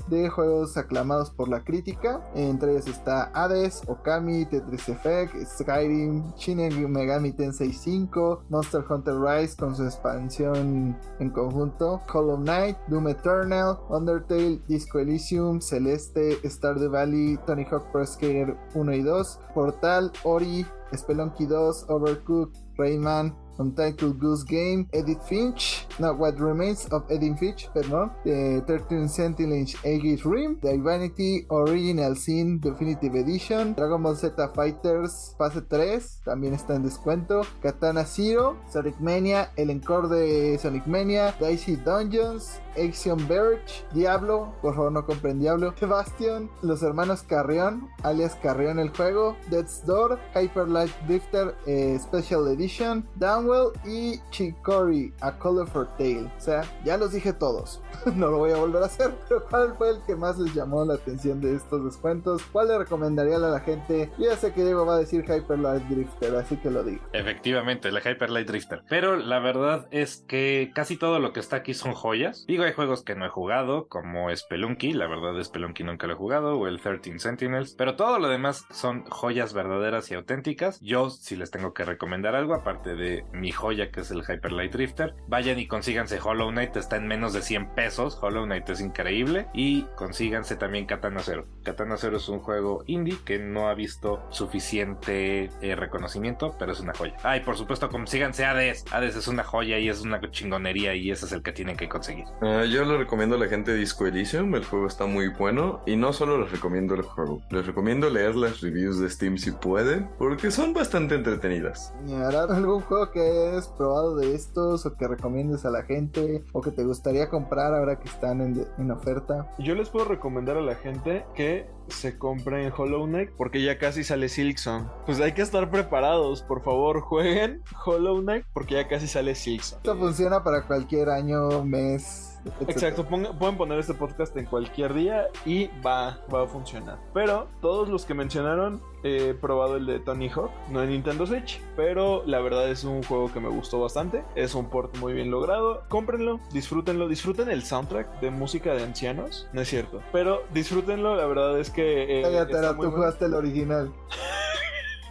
de juegos aclamados por la crítica. Entre ellos está Hades, Okami, Tetris Effect, Skyrim, Shin Megami Tensei 5, Monster Hunter Rise con su expansión en conjunto, Hollow Knight, Doom Eternal, Undertale, Disco Elysium, Celeste, Stardew Valley, Tony Hawk Pro Skater 1 y 2, Portal, Ori, Spelunky 2, Overcooked, Rayman, Untitled Goose Game, Edith Finch, no, What Remains of Edith Finch, perdón, The 13 Sentinels Aegis Rim, The Vanity Original Sin Definitive Edition, Dragon Ball Z Fighters Fase 3, también está en descuento, Katana Zero, Sonic Mania, el encore de Sonic Mania, Dicey Dungeons, Action Verge, Diablo, por favor no compren Diablo, Bastion, los hermanos Carrion, alias Carrion el juego, Death's Door, Hyper Light Drifter eh, Special Edition, Downwell y Chicory, A Color for Tale. O sea, ya los dije todos. no lo voy a volver a hacer, pero ¿cuál fue el que más les llamó la atención de estos descuentos? ¿Cuál le recomendaría a la gente? Ya sé que Diego va a decir Hyper Light Drifter, así que lo digo. Efectivamente, la Hyper Light Drifter. Pero la verdad es que casi todo lo que está aquí son joyas. Digo, hay juegos que no he jugado, como Spelunky, la verdad Spelunky nunca lo he jugado, o el 13 Sentinels, pero todo lo demás son joyas verdaderas y auténticas. Yo, si les tengo que recomendar algo, aparte de mi joya que es el Hyper Light Drifter. Vayan y consíganse Hollow Knight, está en menos de 100 pesos. Hollow Knight es increíble. Y consíganse también Katana Zero. Katana Zero es un juego indie que no ha visto suficiente eh, reconocimiento, pero es una joya. Ay, por supuesto, consíganse Hades. Hades es una joya y es una chingonería y ese es el que tienen que conseguir. Ah, yo le recomiendo a la gente Disco Elysium, el juego está muy bueno y no solo les recomiendo el juego, les recomiendo leer las reviews de Steam si pueden, porque son bastante entretenidas. ¿Habrá algún juego que hayas probado de estos o que recomiendes a la gente o que te gustaría comprar ahora que están en, en oferta? Yo les puedo recomendar a la gente que se compren Hollow Knight porque ya casi sale Silksong. Pues hay que estar preparados, por favor, jueguen Hollow Knight porque ya casi sale Silksong. Esto funciona para cualquier año, mes. Exacto, ponga- pueden poner este podcast en cualquier día y va, va a funcionar. Pero todos los que mencionaron, he probado el de Tony Hawk, no en Nintendo Switch, pero la verdad es un juego que me gustó bastante. Es un port muy bien logrado. Cómprenlo, disfrútenlo, disfruten el soundtrack de música de ancianos, no es cierto, pero disfrútenlo, la verdad es que... eh, Cállate, está ahora muy tú bueno. jugaste el original.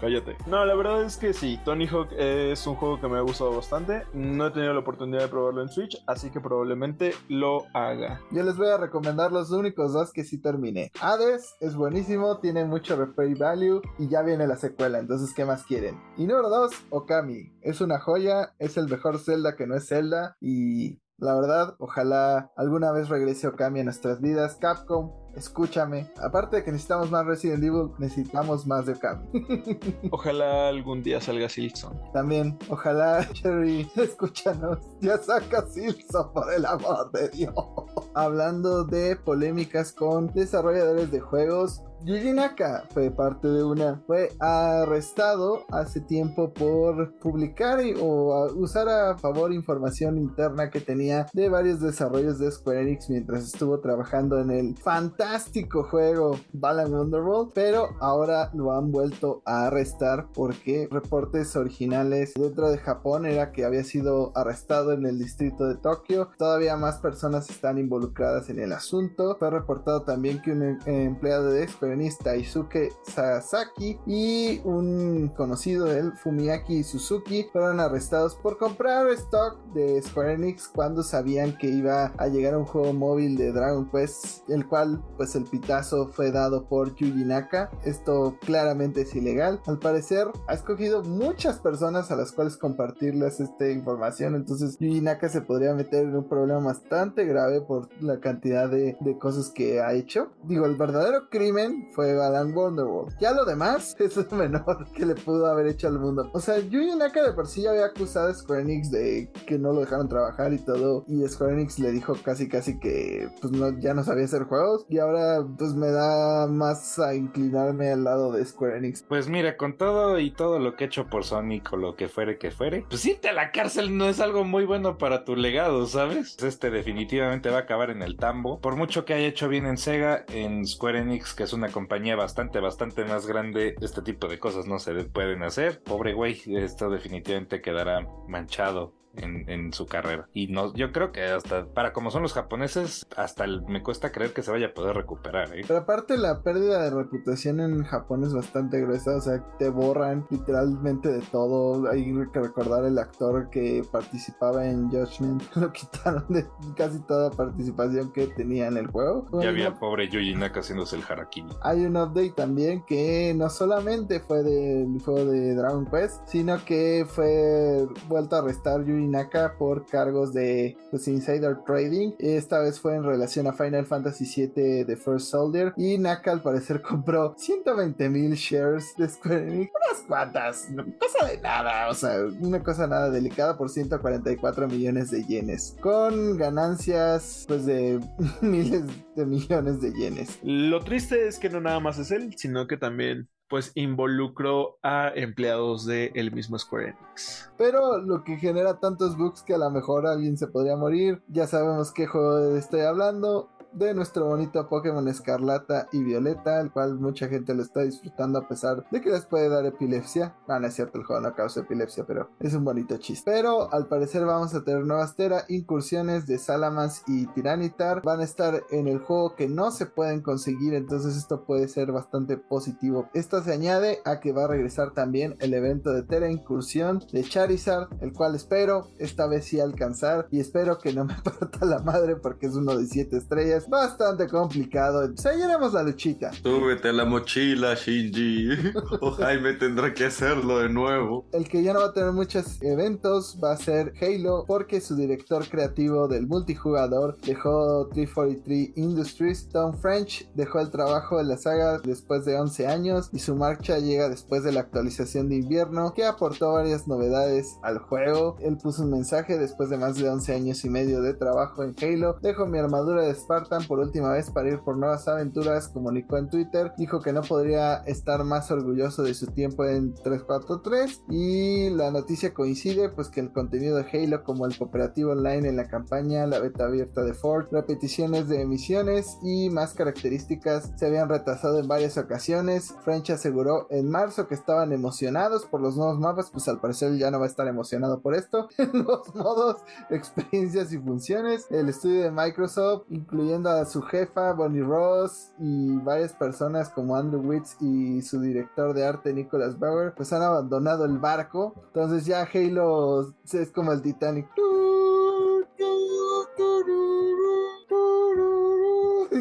Cállate. No, la verdad es que sí, Tony Hawk es un juego que me ha gustado bastante. No he tenido la oportunidad de probarlo en Switch, así que probablemente lo haga. Yo les voy a recomendar los únicos dos que sí terminé. Hades es buenísimo, tiene mucho replay value y ya viene la secuela, entonces ¿qué más quieren? Y número dos, Okami. Es una joya, es el mejor Zelda que no es Zelda y la verdad, ojalá alguna vez regrese Okami a nuestras vidas. Capcom, escúchame. Aparte de que necesitamos más Resident Evil, necesitamos más de Okami. Ojalá algún día salga Silson. También, ojalá, Cherry, escúchanos. Ya saca Silson, por el amor de Dios. Hablando de polémicas con desarrolladores de juegos. Yuji Naka fue parte de una. Fue arrestado hace tiempo por publicar y- o usar a favor información interna que tenía de varios desarrollos de Square Enix mientras estuvo trabajando en el fantástico juego Balan Wonderworld. Pero ahora lo han vuelto a arrestar porque reportes originales dentro de Japón era que había sido arrestado en el distrito de Tokio. Todavía más personas están involucradas en el asunto. Fue reportado también que un em- empleado de Square Enix, Taisuke Sasaki, y un conocido de él, Fumiaki Suzuki, fueron arrestados por comprar stock de Square Enix cuando sabían que iba a llegar un juego móvil de Dragon Quest, el cual, pues el pitazo fue dado por Yuji Naka. Esto claramente es ilegal. Al parecer, ha escogido muchas personas a las cuales compartirles esta información. Entonces, Yuji Naka se podría meter en un problema bastante grave por la cantidad de, de cosas que ha hecho. Digo, el verdadero crimen fue Balan Wonderworld. Ya lo demás es lo menor que le pudo haber hecho al mundo. O sea, Yuji Naka de por sí ya había acusado a Square Enix de que no lo dejaron trabajar y todo. Y Square Enix le dijo casi casi que pues no, ya no sabía hacer juegos. Y ahora pues me da más a inclinarme al lado de Square Enix. Pues mira, con todo y todo lo que he hecho por Sonic o lo que fuere que fuere, pues irte a la cárcel no es algo muy bueno para tu legado, ¿sabes? Este definitivamente va a acabar en el tambo. Por mucho que haya hecho bien en Sega, en Square Enix, que es una compañía bastante, bastante más grande, este tipo de cosas no se pueden hacer. Pobre güey, esto definitivamente quedará manchado. En, en su carrera y no yo creo que hasta para como son los japoneses hasta el- me cuesta creer que se vaya a poder recuperar ¿eh? Pero aparte la pérdida de reputación en Japón es bastante gruesa, o sea, te borran literalmente de todo. Hay que recordar el actor que participaba en Judgment, lo quitaron de casi toda participación que tenía en el juego. ya había el pobre Yuji Naka haciéndose el harakiri hay un update también que no solamente fue del juego de Dragon Quest, sino que fue vuelto a arrestar Naka por cargos de pues, insider trading. Esta vez fue en relación a Final Fantasy VII The First Soldier. Y Naka al parecer compró 120 mil shares de Square Enix. Unas cuantas, cosa de nada, o sea, una cosa nada delicada por 144 millones de yenes. Con ganancias pues de miles de millones de yenes. Lo triste es que no nada más es él, sino que también pues involucró a empleados del mismo Square Enix. Pero lo que genera tantos bugs que a lo mejor alguien se podría morir. Ya sabemos qué juego estoy hablando. De nuestro bonito Pokémon Escarlata y Violeta, el cual mucha gente lo está disfrutando a pesar de que les puede dar epilepsia. No, no es cierto, el juego no causa epilepsia, pero es un bonito chiste. Pero al parecer vamos a tener nuevas Tera, incursiones de Salamence y Tiranitar. Van a estar en el juego que no se pueden conseguir, entonces esto puede ser bastante positivo. Esto se añade a que va a regresar también el evento de Tera Incursión de Charizard, el cual espero esta vez sí alcanzar y espero que no me parta la madre porque es uno de 7 estrellas. Bastante complicado. Seguiremos la luchita. Súbete la mochila, Shinji. o Jaime tendrá que hacerlo de nuevo. El que ya no va a tener muchos eventos va a ser Halo porque su director creativo del multijugador dejó 343 Industries. Tom French dejó el trabajo de la saga después de 11 años y su marcha llega después de la actualización de invierno que aportó varias novedades al juego. Él puso un mensaje después de más de 11 años y medio de trabajo en Halo. Dejo mi armadura de Spartan por última vez para ir por nuevas aventuras, comunicó en Twitter. Dijo que no podría estar más orgulloso de su tiempo en 343 y la noticia coincide pues que el contenido de Halo como el cooperativo online en la campaña, la beta abierta de Ford, repeticiones de misiones y más características se habían retrasado en varias ocasiones. French aseguró en marzo que estaban emocionados por los nuevos mapas, pues al parecer ya no va a estar emocionado por esto. los modos, experiencias y funciones. El estudio de Microsoft, incluyendo a su jefa Bonnie Ross y varias personas como Andrew Witz y su director de arte Nicholas Bauer, pues han abandonado el barco. Entonces ya Halo es como el Titanic.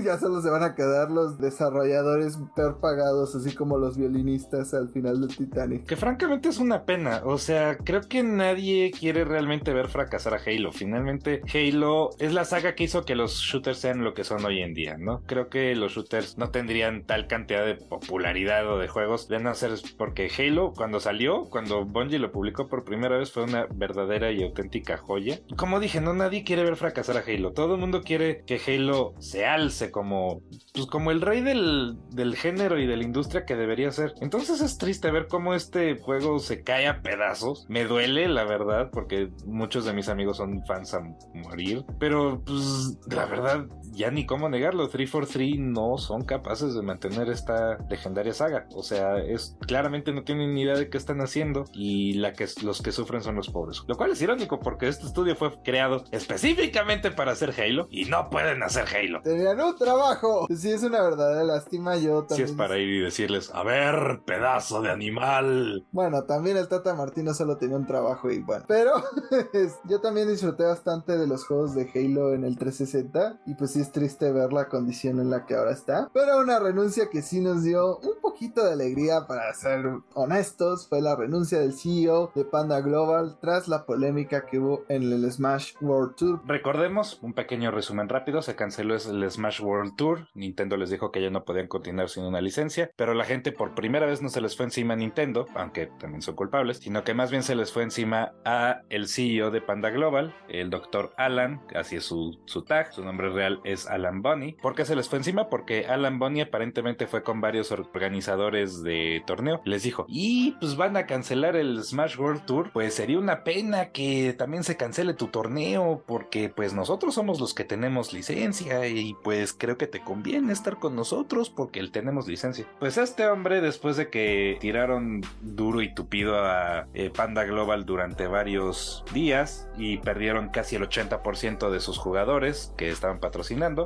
ya solo se van a quedar los desarrolladores peor pagados, así como los violinistas al final del Titanic. Que francamente es una pena. O sea, creo que nadie quiere realmente ver fracasar a Halo. Finalmente, Halo es la saga que hizo que los shooters sean lo que son hoy en día, ¿no? Creo que los shooters no tendrían tal cantidad de popularidad o de juegos de no ser porque Halo, cuando salió, cuando Bungie lo publicó por primera vez, fue una verdadera y auténtica joya. Como dije, no nadie quiere ver fracasar a Halo. Todo el mundo quiere que Halo se alce como, pues como el rey del, del género y de la industria que debería ser. Entonces es triste ver cómo este juego se cae a pedazos. Me duele, la verdad, porque muchos de mis amigos son fans a morir. Pero, pues, la verdad, ya ni cómo negarlo. 343 no son capaces de mantener esta legendaria saga. O sea, es claramente no tienen ni idea de qué están haciendo y la que, los que sufren son los pobres. Lo cual es irónico porque este estudio fue creado específicamente para hacer Halo y no pueden hacer Halo. Tenían un trabajo. Sí, es una verdadera lástima. Yo Si también. es para ir y decirles, a ver, pedazo de animal. Bueno, también el Tata Martino solo tenía un trabajo y bueno. Pero yo también disfruté bastante de los juegos de Halo en el 360. Y pues sí es triste ver la condición en la que ahora está. Pero una renuncia que sí nos dio un poquito de alegría, para ser honestos, fue la renuncia del CEO de Panda Global tras la polémica que hubo en el Smash World Tour. Recordemos, un pequeño resumen rápido, se canceló el Smash World Tour, Nintendo les dijo que ya no podían continuar sin una licencia, pero la gente por primera vez no se les fue encima a Nintendo, aunque también son culpables, sino que más bien se les fue encima a el CEO de Panda Global, el doctor Alan, así es su, su tag, su nombre real es Alan Bunny. ¿Por qué se les fue encima? Porque Alan Bunny aparentemente fue con varios organizadores de torneo, les dijo, y pues van a cancelar el Smash World Tour, pues sería una pena que también se cancele tu torneo, porque pues nosotros somos los que tenemos licencia y pues creo que te conviene estar con nosotros porque tenemos licencia. Pues este hombre, después de que tiraron duro y tupido a eh, Panda Global durante varios días y perdieron casi el 80% de sus jugadores que estaban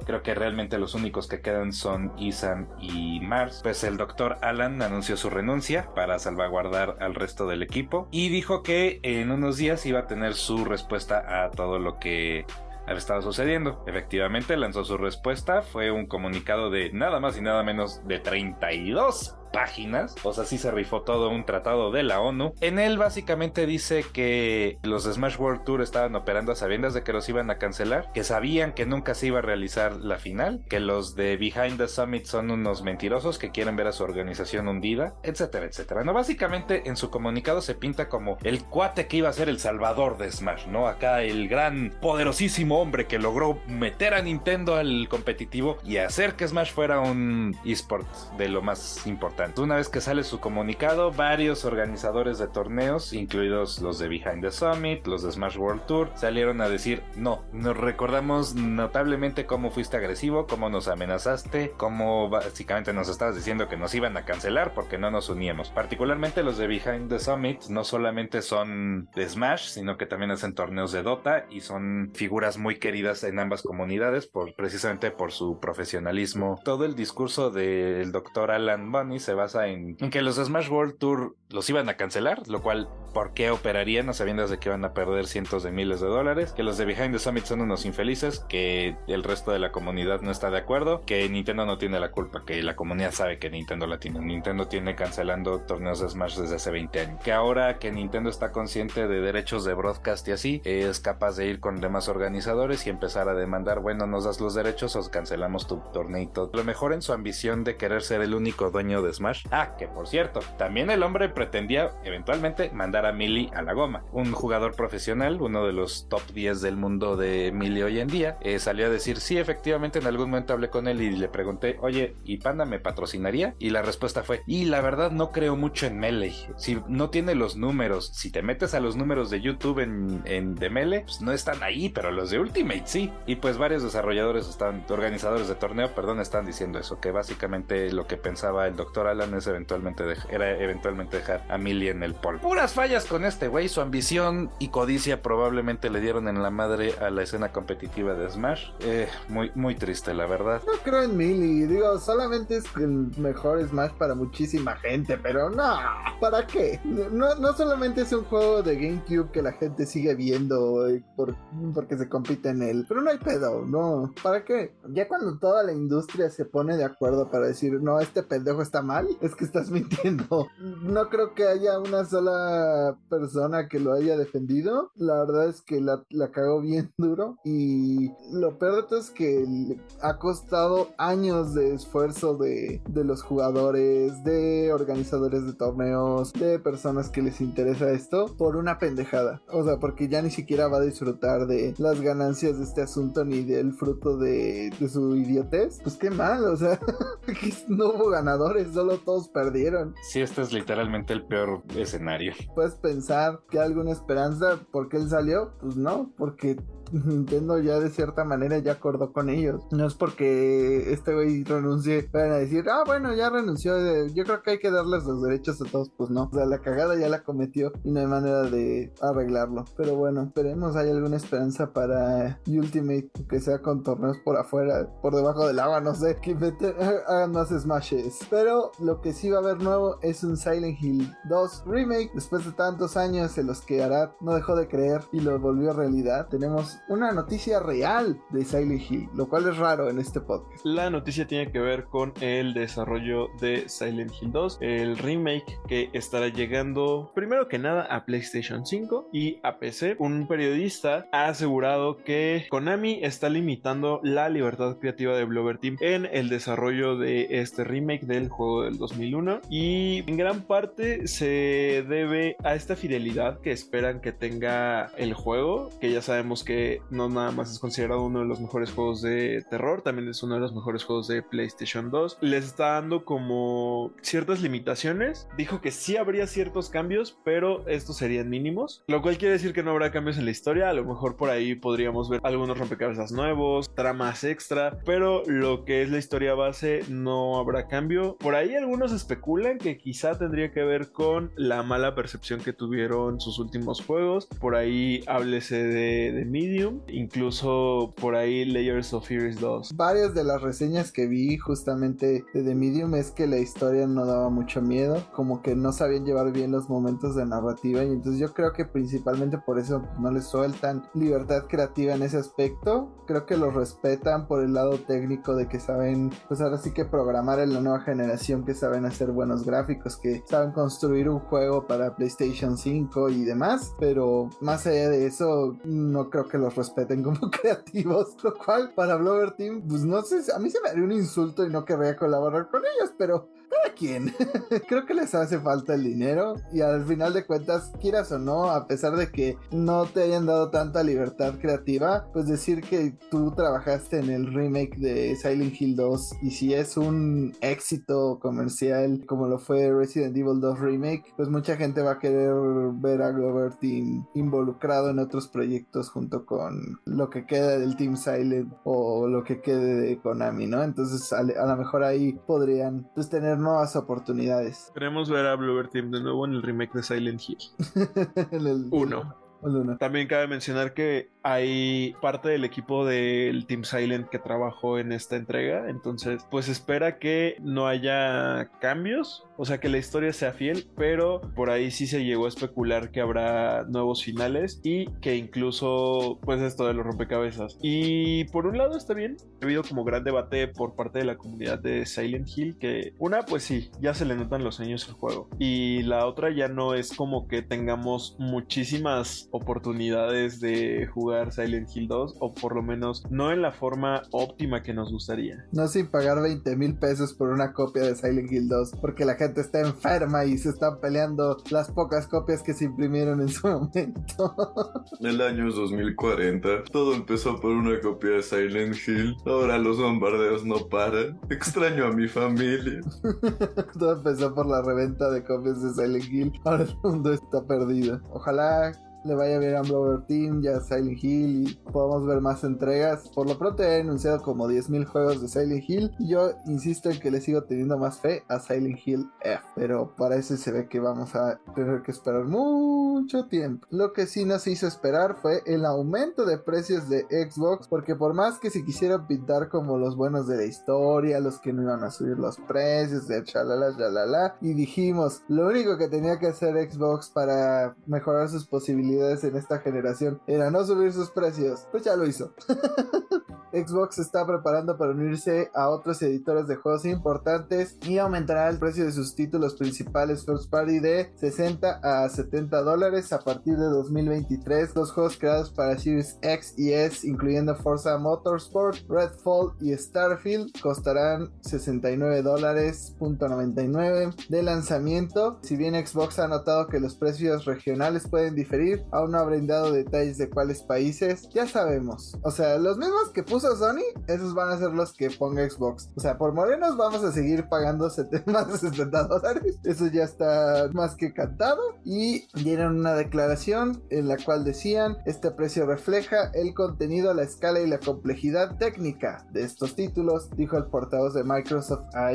creo que realmente los únicos que quedan son Isan y Mars. Pues el doctor Alan anunció su renuncia para salvaguardar al resto del equipo y dijo que en unos días iba a tener su respuesta a todo lo que estado sucediendo. Efectivamente lanzó su respuesta, fue un comunicado de nada más y nada menos de 32 páginas, o sea, sí se rifó todo un tratado de la ONU. En él básicamente dice que los Smash World Tour estaban operando a sabiendas de que los iban a cancelar, que sabían que nunca se iba a realizar la final, que los de Behind the Summit son unos mentirosos que quieren ver a su organización hundida, etcétera, etcétera. No, básicamente en su comunicado se pinta como el cuate que iba a ser el salvador de Smash, ¿no? Acá el gran, poderosísimo hombre que logró meter a Nintendo al competitivo y hacer que Smash fuera un eSport de lo más importante. Una vez que sale su comunicado, varios organizadores de torneos, incluidos los de Behind the Summit, los de Smash World Tour, salieron a decir, no, nos recordamos notablemente cómo fuiste agresivo, cómo nos amenazaste, cómo básicamente nos estabas diciendo que nos iban a cancelar porque no nos uníamos. Particularmente los de Behind the Summit no solamente son de Smash, sino que también hacen torneos de Dota y son figuras muy queridas en ambas comunidades por precisamente por su profesionalismo. Todo el discurso del doctor Alan Bunny se basa en, en que los Smash World Tour los iban a cancelar, lo cual, ¿por qué operarían no sabiendo de que iban a perder cientos de miles de dólares? Que los de Behind the Summit son unos infelices, que el resto de la comunidad no está de acuerdo, que Nintendo no tiene la culpa, que la comunidad sabe que Nintendo la tiene. Nintendo tiene cancelando torneos de Smash desde hace 20 años. Que ahora que Nintendo está consciente de derechos de broadcast y así, es capaz de ir con demás organizadores y empezar a demandar, bueno, nos das los derechos o cancelamos tu torneito. Lo mejor en su ambición de querer ser el único dueño de Smash. Ah, que por cierto, también el hombre pretendía eventualmente mandar a Millie a la goma. Un jugador profesional, uno de los top 10 del mundo de Millie hoy en día, eh, salió a decir, sí, efectivamente en algún momento hablé con él y le pregunté, oye, ¿y Panda me patrocinaría? Y la respuesta fue, y la verdad no creo mucho en Melee. Si no tiene los números, si te metes a los números de YouTube en, en de Melee, pues no están ahí, pero los de Ultimate sí. Y pues varios desarrolladores están, organizadores de torneo, perdón, están diciendo eso, que básicamente lo que pensaba el doctor Alan es eventualmente era eventualmente dejar a Millie en el pol. Puras fallas con este güey, su ambición y codicia probablemente le dieron en la madre a la escena competitiva de Smash. Eh, muy, muy triste, la verdad. No creo en Millie, digo, solamente es el mejor Smash para muchísima gente, pero no, ¿para qué? No, no solamente es un juego de GameCube que la gente sigue viendo por, porque se compite en él, pero no hay pedo, no, ¿para qué? Ya cuando toda la industria se pone de acuerdo para decir, no, este pendejo está mal, es que estás mintiendo. No creo que haya una sola persona que lo haya defendido. La verdad es que la, la cagó bien duro. Y lo peor de todo es que ha costado años de esfuerzo de, de los jugadores, de organizadores de torneos, de personas que les interesa esto, por una pendejada. O sea, porque ya ni siquiera va a disfrutar de las ganancias de este asunto ni del fruto de, de su idiotez. Pues qué mal, o sea, no hubo ganadores, solo todos perdieron. Sí, este es literalmente el peor escenario. Puedes pensar que hay alguna esperanza porque él salió, pues no, porque Nintendo ya de cierta manera ya acordó con ellos. No es porque este güey renuncie, van a decir, ah, bueno, ya renunció. Yo creo que hay que darles los derechos a todos. Pues no. O sea, la cagada ya la cometió y no hay manera de arreglarlo. Pero bueno, esperemos hay alguna esperanza para Ultimate, que sea con torneos por afuera, por debajo del agua, no sé, que hagan más smashes. Pero lo que sí va a haber nuevo es un Silent Hill 2 remake. Después de tantos años en los que Arad no dejó de creer y lo volvió realidad, tenemos una noticia real de Silent Hill, lo cual es raro en este podcast. La noticia tiene que ver con el desarrollo de Silent Hill 2, el remake que estará llegando primero que nada a PlayStation 5 y a PC. Un periodista ha asegurado que Konami está limitando la libertad creativa de Blover Team en el desarrollo de este remake del juego del 2001 y en gran parte se debe a esta fidelidad que esperan que tenga el juego, que ya sabemos que no nada más es considerado uno de los mejores juegos de terror, también es uno de los mejores juegos de PlayStation 2. Les está dando como ciertas limitaciones. Dijo que sí habría ciertos cambios, pero estos serían mínimos, lo cual quiere decir que no habrá cambios en la historia. A lo mejor por ahí podríamos ver algunos rompecabezas nuevos, tramas extra, pero lo que es la historia base no habrá cambio. Por ahí algunos especulan que quizá tendría que ver con la mala percepción que tuvieron sus últimos juegos. Por ahí háblese de, de incluso por ahí Layers of Fears 2. Varias de las reseñas que vi justamente de The Medium es que la historia no daba mucho miedo, como que no sabían llevar bien los momentos de narrativa y entonces yo creo que principalmente por eso no les sueltan libertad creativa en ese aspecto. Creo que los respetan por el lado técnico de que saben, pues ahora sí que programar en la nueva generación, que saben hacer buenos gráficos, que saben construir un juego para PlayStation 5 y demás, pero más allá de eso no creo que los respeten como creativos, lo cual para Blover Team, pues no sé, a mí se me haría un insulto y no querría colaborar con ellos, pero cada quien. Creo que les hace falta el dinero y al final de cuentas, quieras o no, a pesar de que no te hayan dado tanta libertad creativa, pues decir que tú trabajaste en el remake de Silent Hill 2 y si es un éxito comercial como lo fue Resident Evil 2 Remake, pues mucha gente va a querer ver a Glover Team involucrado en otros proyectos junto con lo que queda del Team Silent o lo que quede de Konami, ¿no? Entonces a, lo mejor ahí podrían pues, tener nuevas oportunidades. Queremos ver a Glover Team de nuevo en el remake de Silent Hill. el, Uno. También cabe mencionar que hay parte del equipo del Team Silent que trabajó en esta entrega, entonces pues espera que no haya cambios, o sea que la historia sea fiel, pero por ahí sí se llegó a especular que habrá nuevos finales y que incluso pues esto de los rompecabezas. Y por un lado está bien, ha habido como gran debate por parte de la comunidad de Silent Hill que una pues sí, ya se le notan los años al juego y la otra ya no es como que tengamos muchísimas oportunidades de jugar Silent Hill 2 o por lo menos no en la forma óptima que nos gustaría. No sin pagar 20 mil pesos por una copia de Silent Hill 2 porque la gente está enferma y se están peleando las pocas copias que se imprimieron en su momento. El año es 2040, todo empezó por una copia de Silent Hill, ahora los bombardeos no paran, extraño a mi familia. todo empezó por la reventa de copias de Silent Hill, ahora el mundo está perdido. Ojalá le vaya bien a Blower Team, ya Silent Hill y podamos ver más entregas. Por lo pronto he anunciado como 10.000 juegos de Silent Hill y yo insisto en que le sigo teniendo más fe a Silent Hill F, pero para eso se ve que vamos a tener que esperar mucho tiempo. Lo que sí nos hizo esperar fue el aumento de precios de Xbox, porque por más que se quisieran pintar como los buenos de la historia, los que no iban a subir los precios, de chalala, chalala, y dijimos, lo único que tenía que hacer Xbox para mejorar sus posibilidades en esta generación era no subir sus precios, pues ya lo hizo. Xbox está preparando para unirse a otros editores de juegos importantes y aumentará el precio de sus títulos principales first party de 60 a 70 dólares a partir de 2023. Los juegos creados para Series X y S, incluyendo Forza Motorsport, Redfall y Starfield, costarán 69 dólares de lanzamiento. Si bien Xbox ha notado que los precios regionales pueden diferir, aún no ha brindado detalles de cuáles países. Ya sabemos, o sea, los mismos que puso Sony, esos van a ser los que ponga Xbox. O sea, por morenos vamos a seguir pagando más de 70 dólares. Eso ya está más que cantado. Y dieron una declaración en la cual decían, este precio refleja el contenido, la escala y la complejidad técnica de estos títulos, dijo el portavoz de Microsoft a.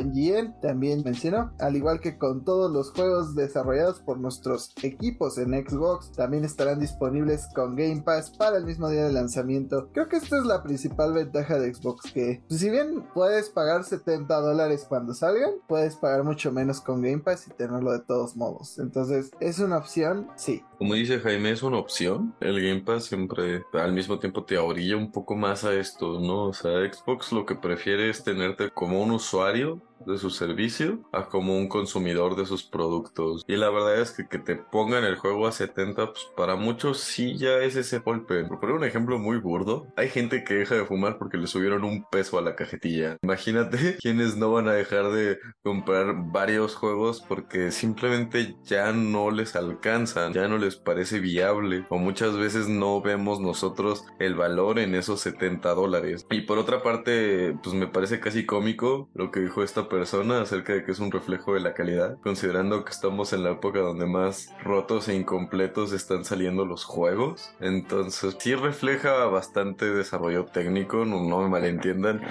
También mencionó, al igual que con todos los juegos desarrollados por nuestros equipos en Xbox, también estarán disponibles con Game Pass para el mismo día de lanzamiento. Creo que esta es la principal ventaja de Xbox que pues, si bien puedes pagar 70 dólares cuando salgan, puedes pagar mucho menos con Game Pass y tenerlo de todos modos. Entonces, ¿es una opción? Sí. Como dice Jaime, es una opción. El Game Pass siempre al mismo tiempo te orilla un poco más a esto, ¿no? O sea, Xbox lo que prefiere es tenerte como un usuario de su servicio a como un consumidor de sus productos. Y la verdad es que que te pongan el juego a 70, pues para muchos sí ya es ese golpe. Por poner un ejemplo muy burdo, hay gente que deja de fumar porque le subieron un peso a la cajetilla. Imagínate quienes no van a dejar de comprar varios juegos porque simplemente ya no les alcanzan, ya no les parece viable o muchas veces no vemos nosotros el valor en esos 70 dólares. Y por otra parte, pues me parece casi cómico lo que dijo esta persona acerca de que es un reflejo de la calidad, considerando que estamos en la época donde más rotos e incompletos están saliendo los juegos. Entonces, sí refleja bastante desarrollo técnico, no, me malentiendan,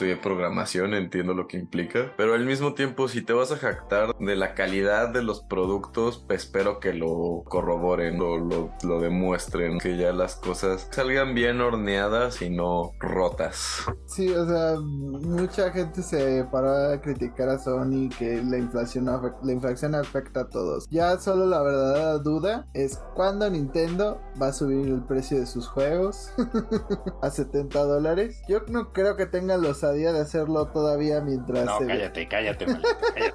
en programación, entiendo lo que implica, pero al mismo tiempo, si te vas a jactar de la calidad de los productos, pues espero que lo corroboren o lo, lo demuestren, que ya las cosas salgan bien horneadas y no rotas. Sí, o sea, mucha gente se paró criticar a Sony que la inflación, la inflación afecta a todos. Ya solo la verdadera duda es cuándo Nintendo va a subir el precio de sus juegos a 70 dólares. Yo no creo que tengan la osadía de hacerlo todavía mientras... No, cállate, cállate, cállate.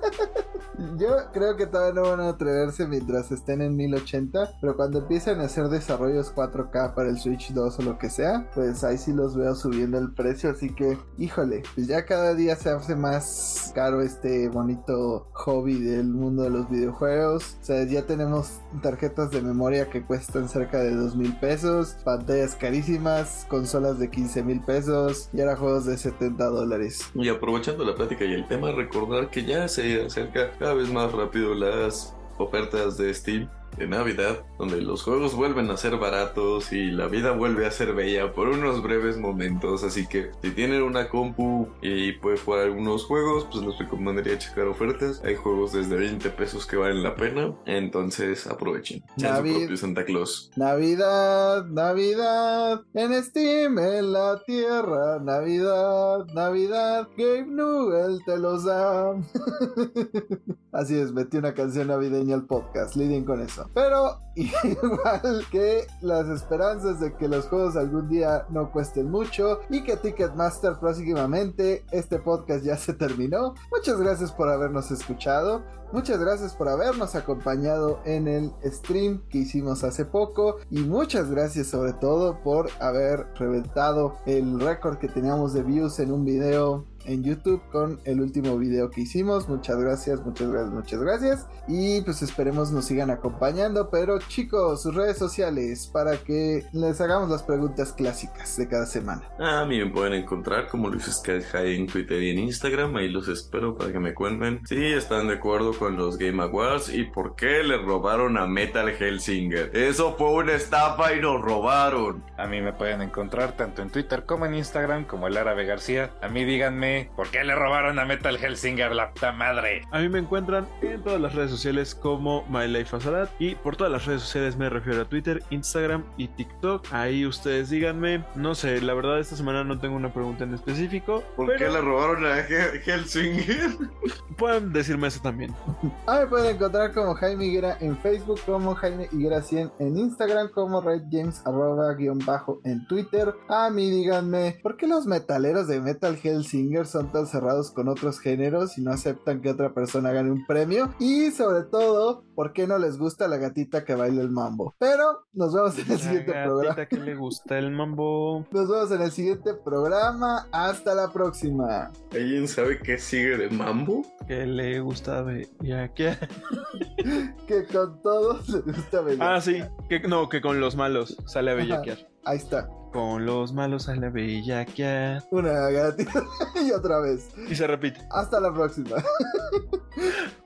Yo creo que todavía no van a atreverse mientras estén en 1080, pero cuando empiecen a hacer desarrollos 4K para el Switch 2 o lo que sea, pues ahí sí los veo subiendo el precio, así que, híjole, pues ya cada día se hace más caro este bonito hobby del mundo de los videojuegos. O sea, ya tenemos tarjetas de memoria que cuestan cerca de 2 mil pesos, pantallas carísimas, consolas de 15 mil pesos y ahora juegos de 70 dólares. Y aprovechando la plática y el tema, recordar que ya se acerca cada vez más rápido las ofertas de Steam de Navidad, donde los juegos vuelven a ser baratos y la vida vuelve a ser bella por unos breves momentos. Así que si tienen una compu y pueden jugar algunos juegos, pues les recomendaría checar ofertas. Hay juegos desde 20 pesos que valen la pena, entonces aprovechen. Su Navid- propio Santa Claus. Navidad, Navidad, en Steam, en la tierra, Navidad, Navidad, Gabe Newell te los da. Así es, metí una canción navideña al podcast, lidien con eso. Pero igual que las esperanzas de que los juegos algún día no cuesten mucho y que Ticketmaster próximamente, este podcast ya se terminó. Muchas gracias por habernos escuchado. Muchas gracias por habernos acompañado en el stream que hicimos hace poco y muchas gracias sobre todo por haber reventado el récord que teníamos de views en un video en YouTube con el último video que hicimos. Muchas gracias, muchas gracias, muchas gracias. Y pues esperemos nos sigan acompañando. Pero chicos, sus redes sociales para que les hagamos las preguntas clásicas de cada semana. A mí me pueden encontrar como Luis Sky High en Twitter y en Instagram. Ahí los espero para que me cuenten si están de acuerdo con los Game Awards y por qué le robaron a Metal Hellsinger. Eso fue una estafa y nos robaron. A mí me pueden encontrar tanto en Twitter como en Instagram como el Árabe García. A mí díganme, ¿por qué le robaron a Metal Hellsinger la puta madre? A mí me encuentran en todas las redes sociales como My Life Azarat y por todas las redes sociales me refiero a Twitter, Instagram y TikTok. Ahí ustedes díganme, no sé, la verdad esta semana no tengo una pregunta en específico, ¿Por pero qué le robaron a He- Hellsinger? pueden decirme eso también. Ah, me pueden encontrar como Jaime Higuera en Facebook, como Jaime Higuera 100 en Instagram, como Red James arroba guion bajo en Twitter. A mí díganme, ¿por qué los metaleros de Metal Hellsinger son tan cerrados con otros géneros y no aceptan que otra persona gane un premio? Y sobre todo, ¿por qué no les gusta la gatita que baila el mambo? Pero nos vemos en el siguiente La programa. gatita que le gusta el mambo. Nos vemos en el siguiente programa. Hasta la próxima. ¿Alguien sabe qué sigue de Mambo? Que le gusta ya que Que con todos les gusta bailar. Ah, sí, que no, que con los malos sale a bellaquear. Ahí está. Con los malos a bellaquear. Una gatita y otra vez. Y se repite. Hasta la próxima.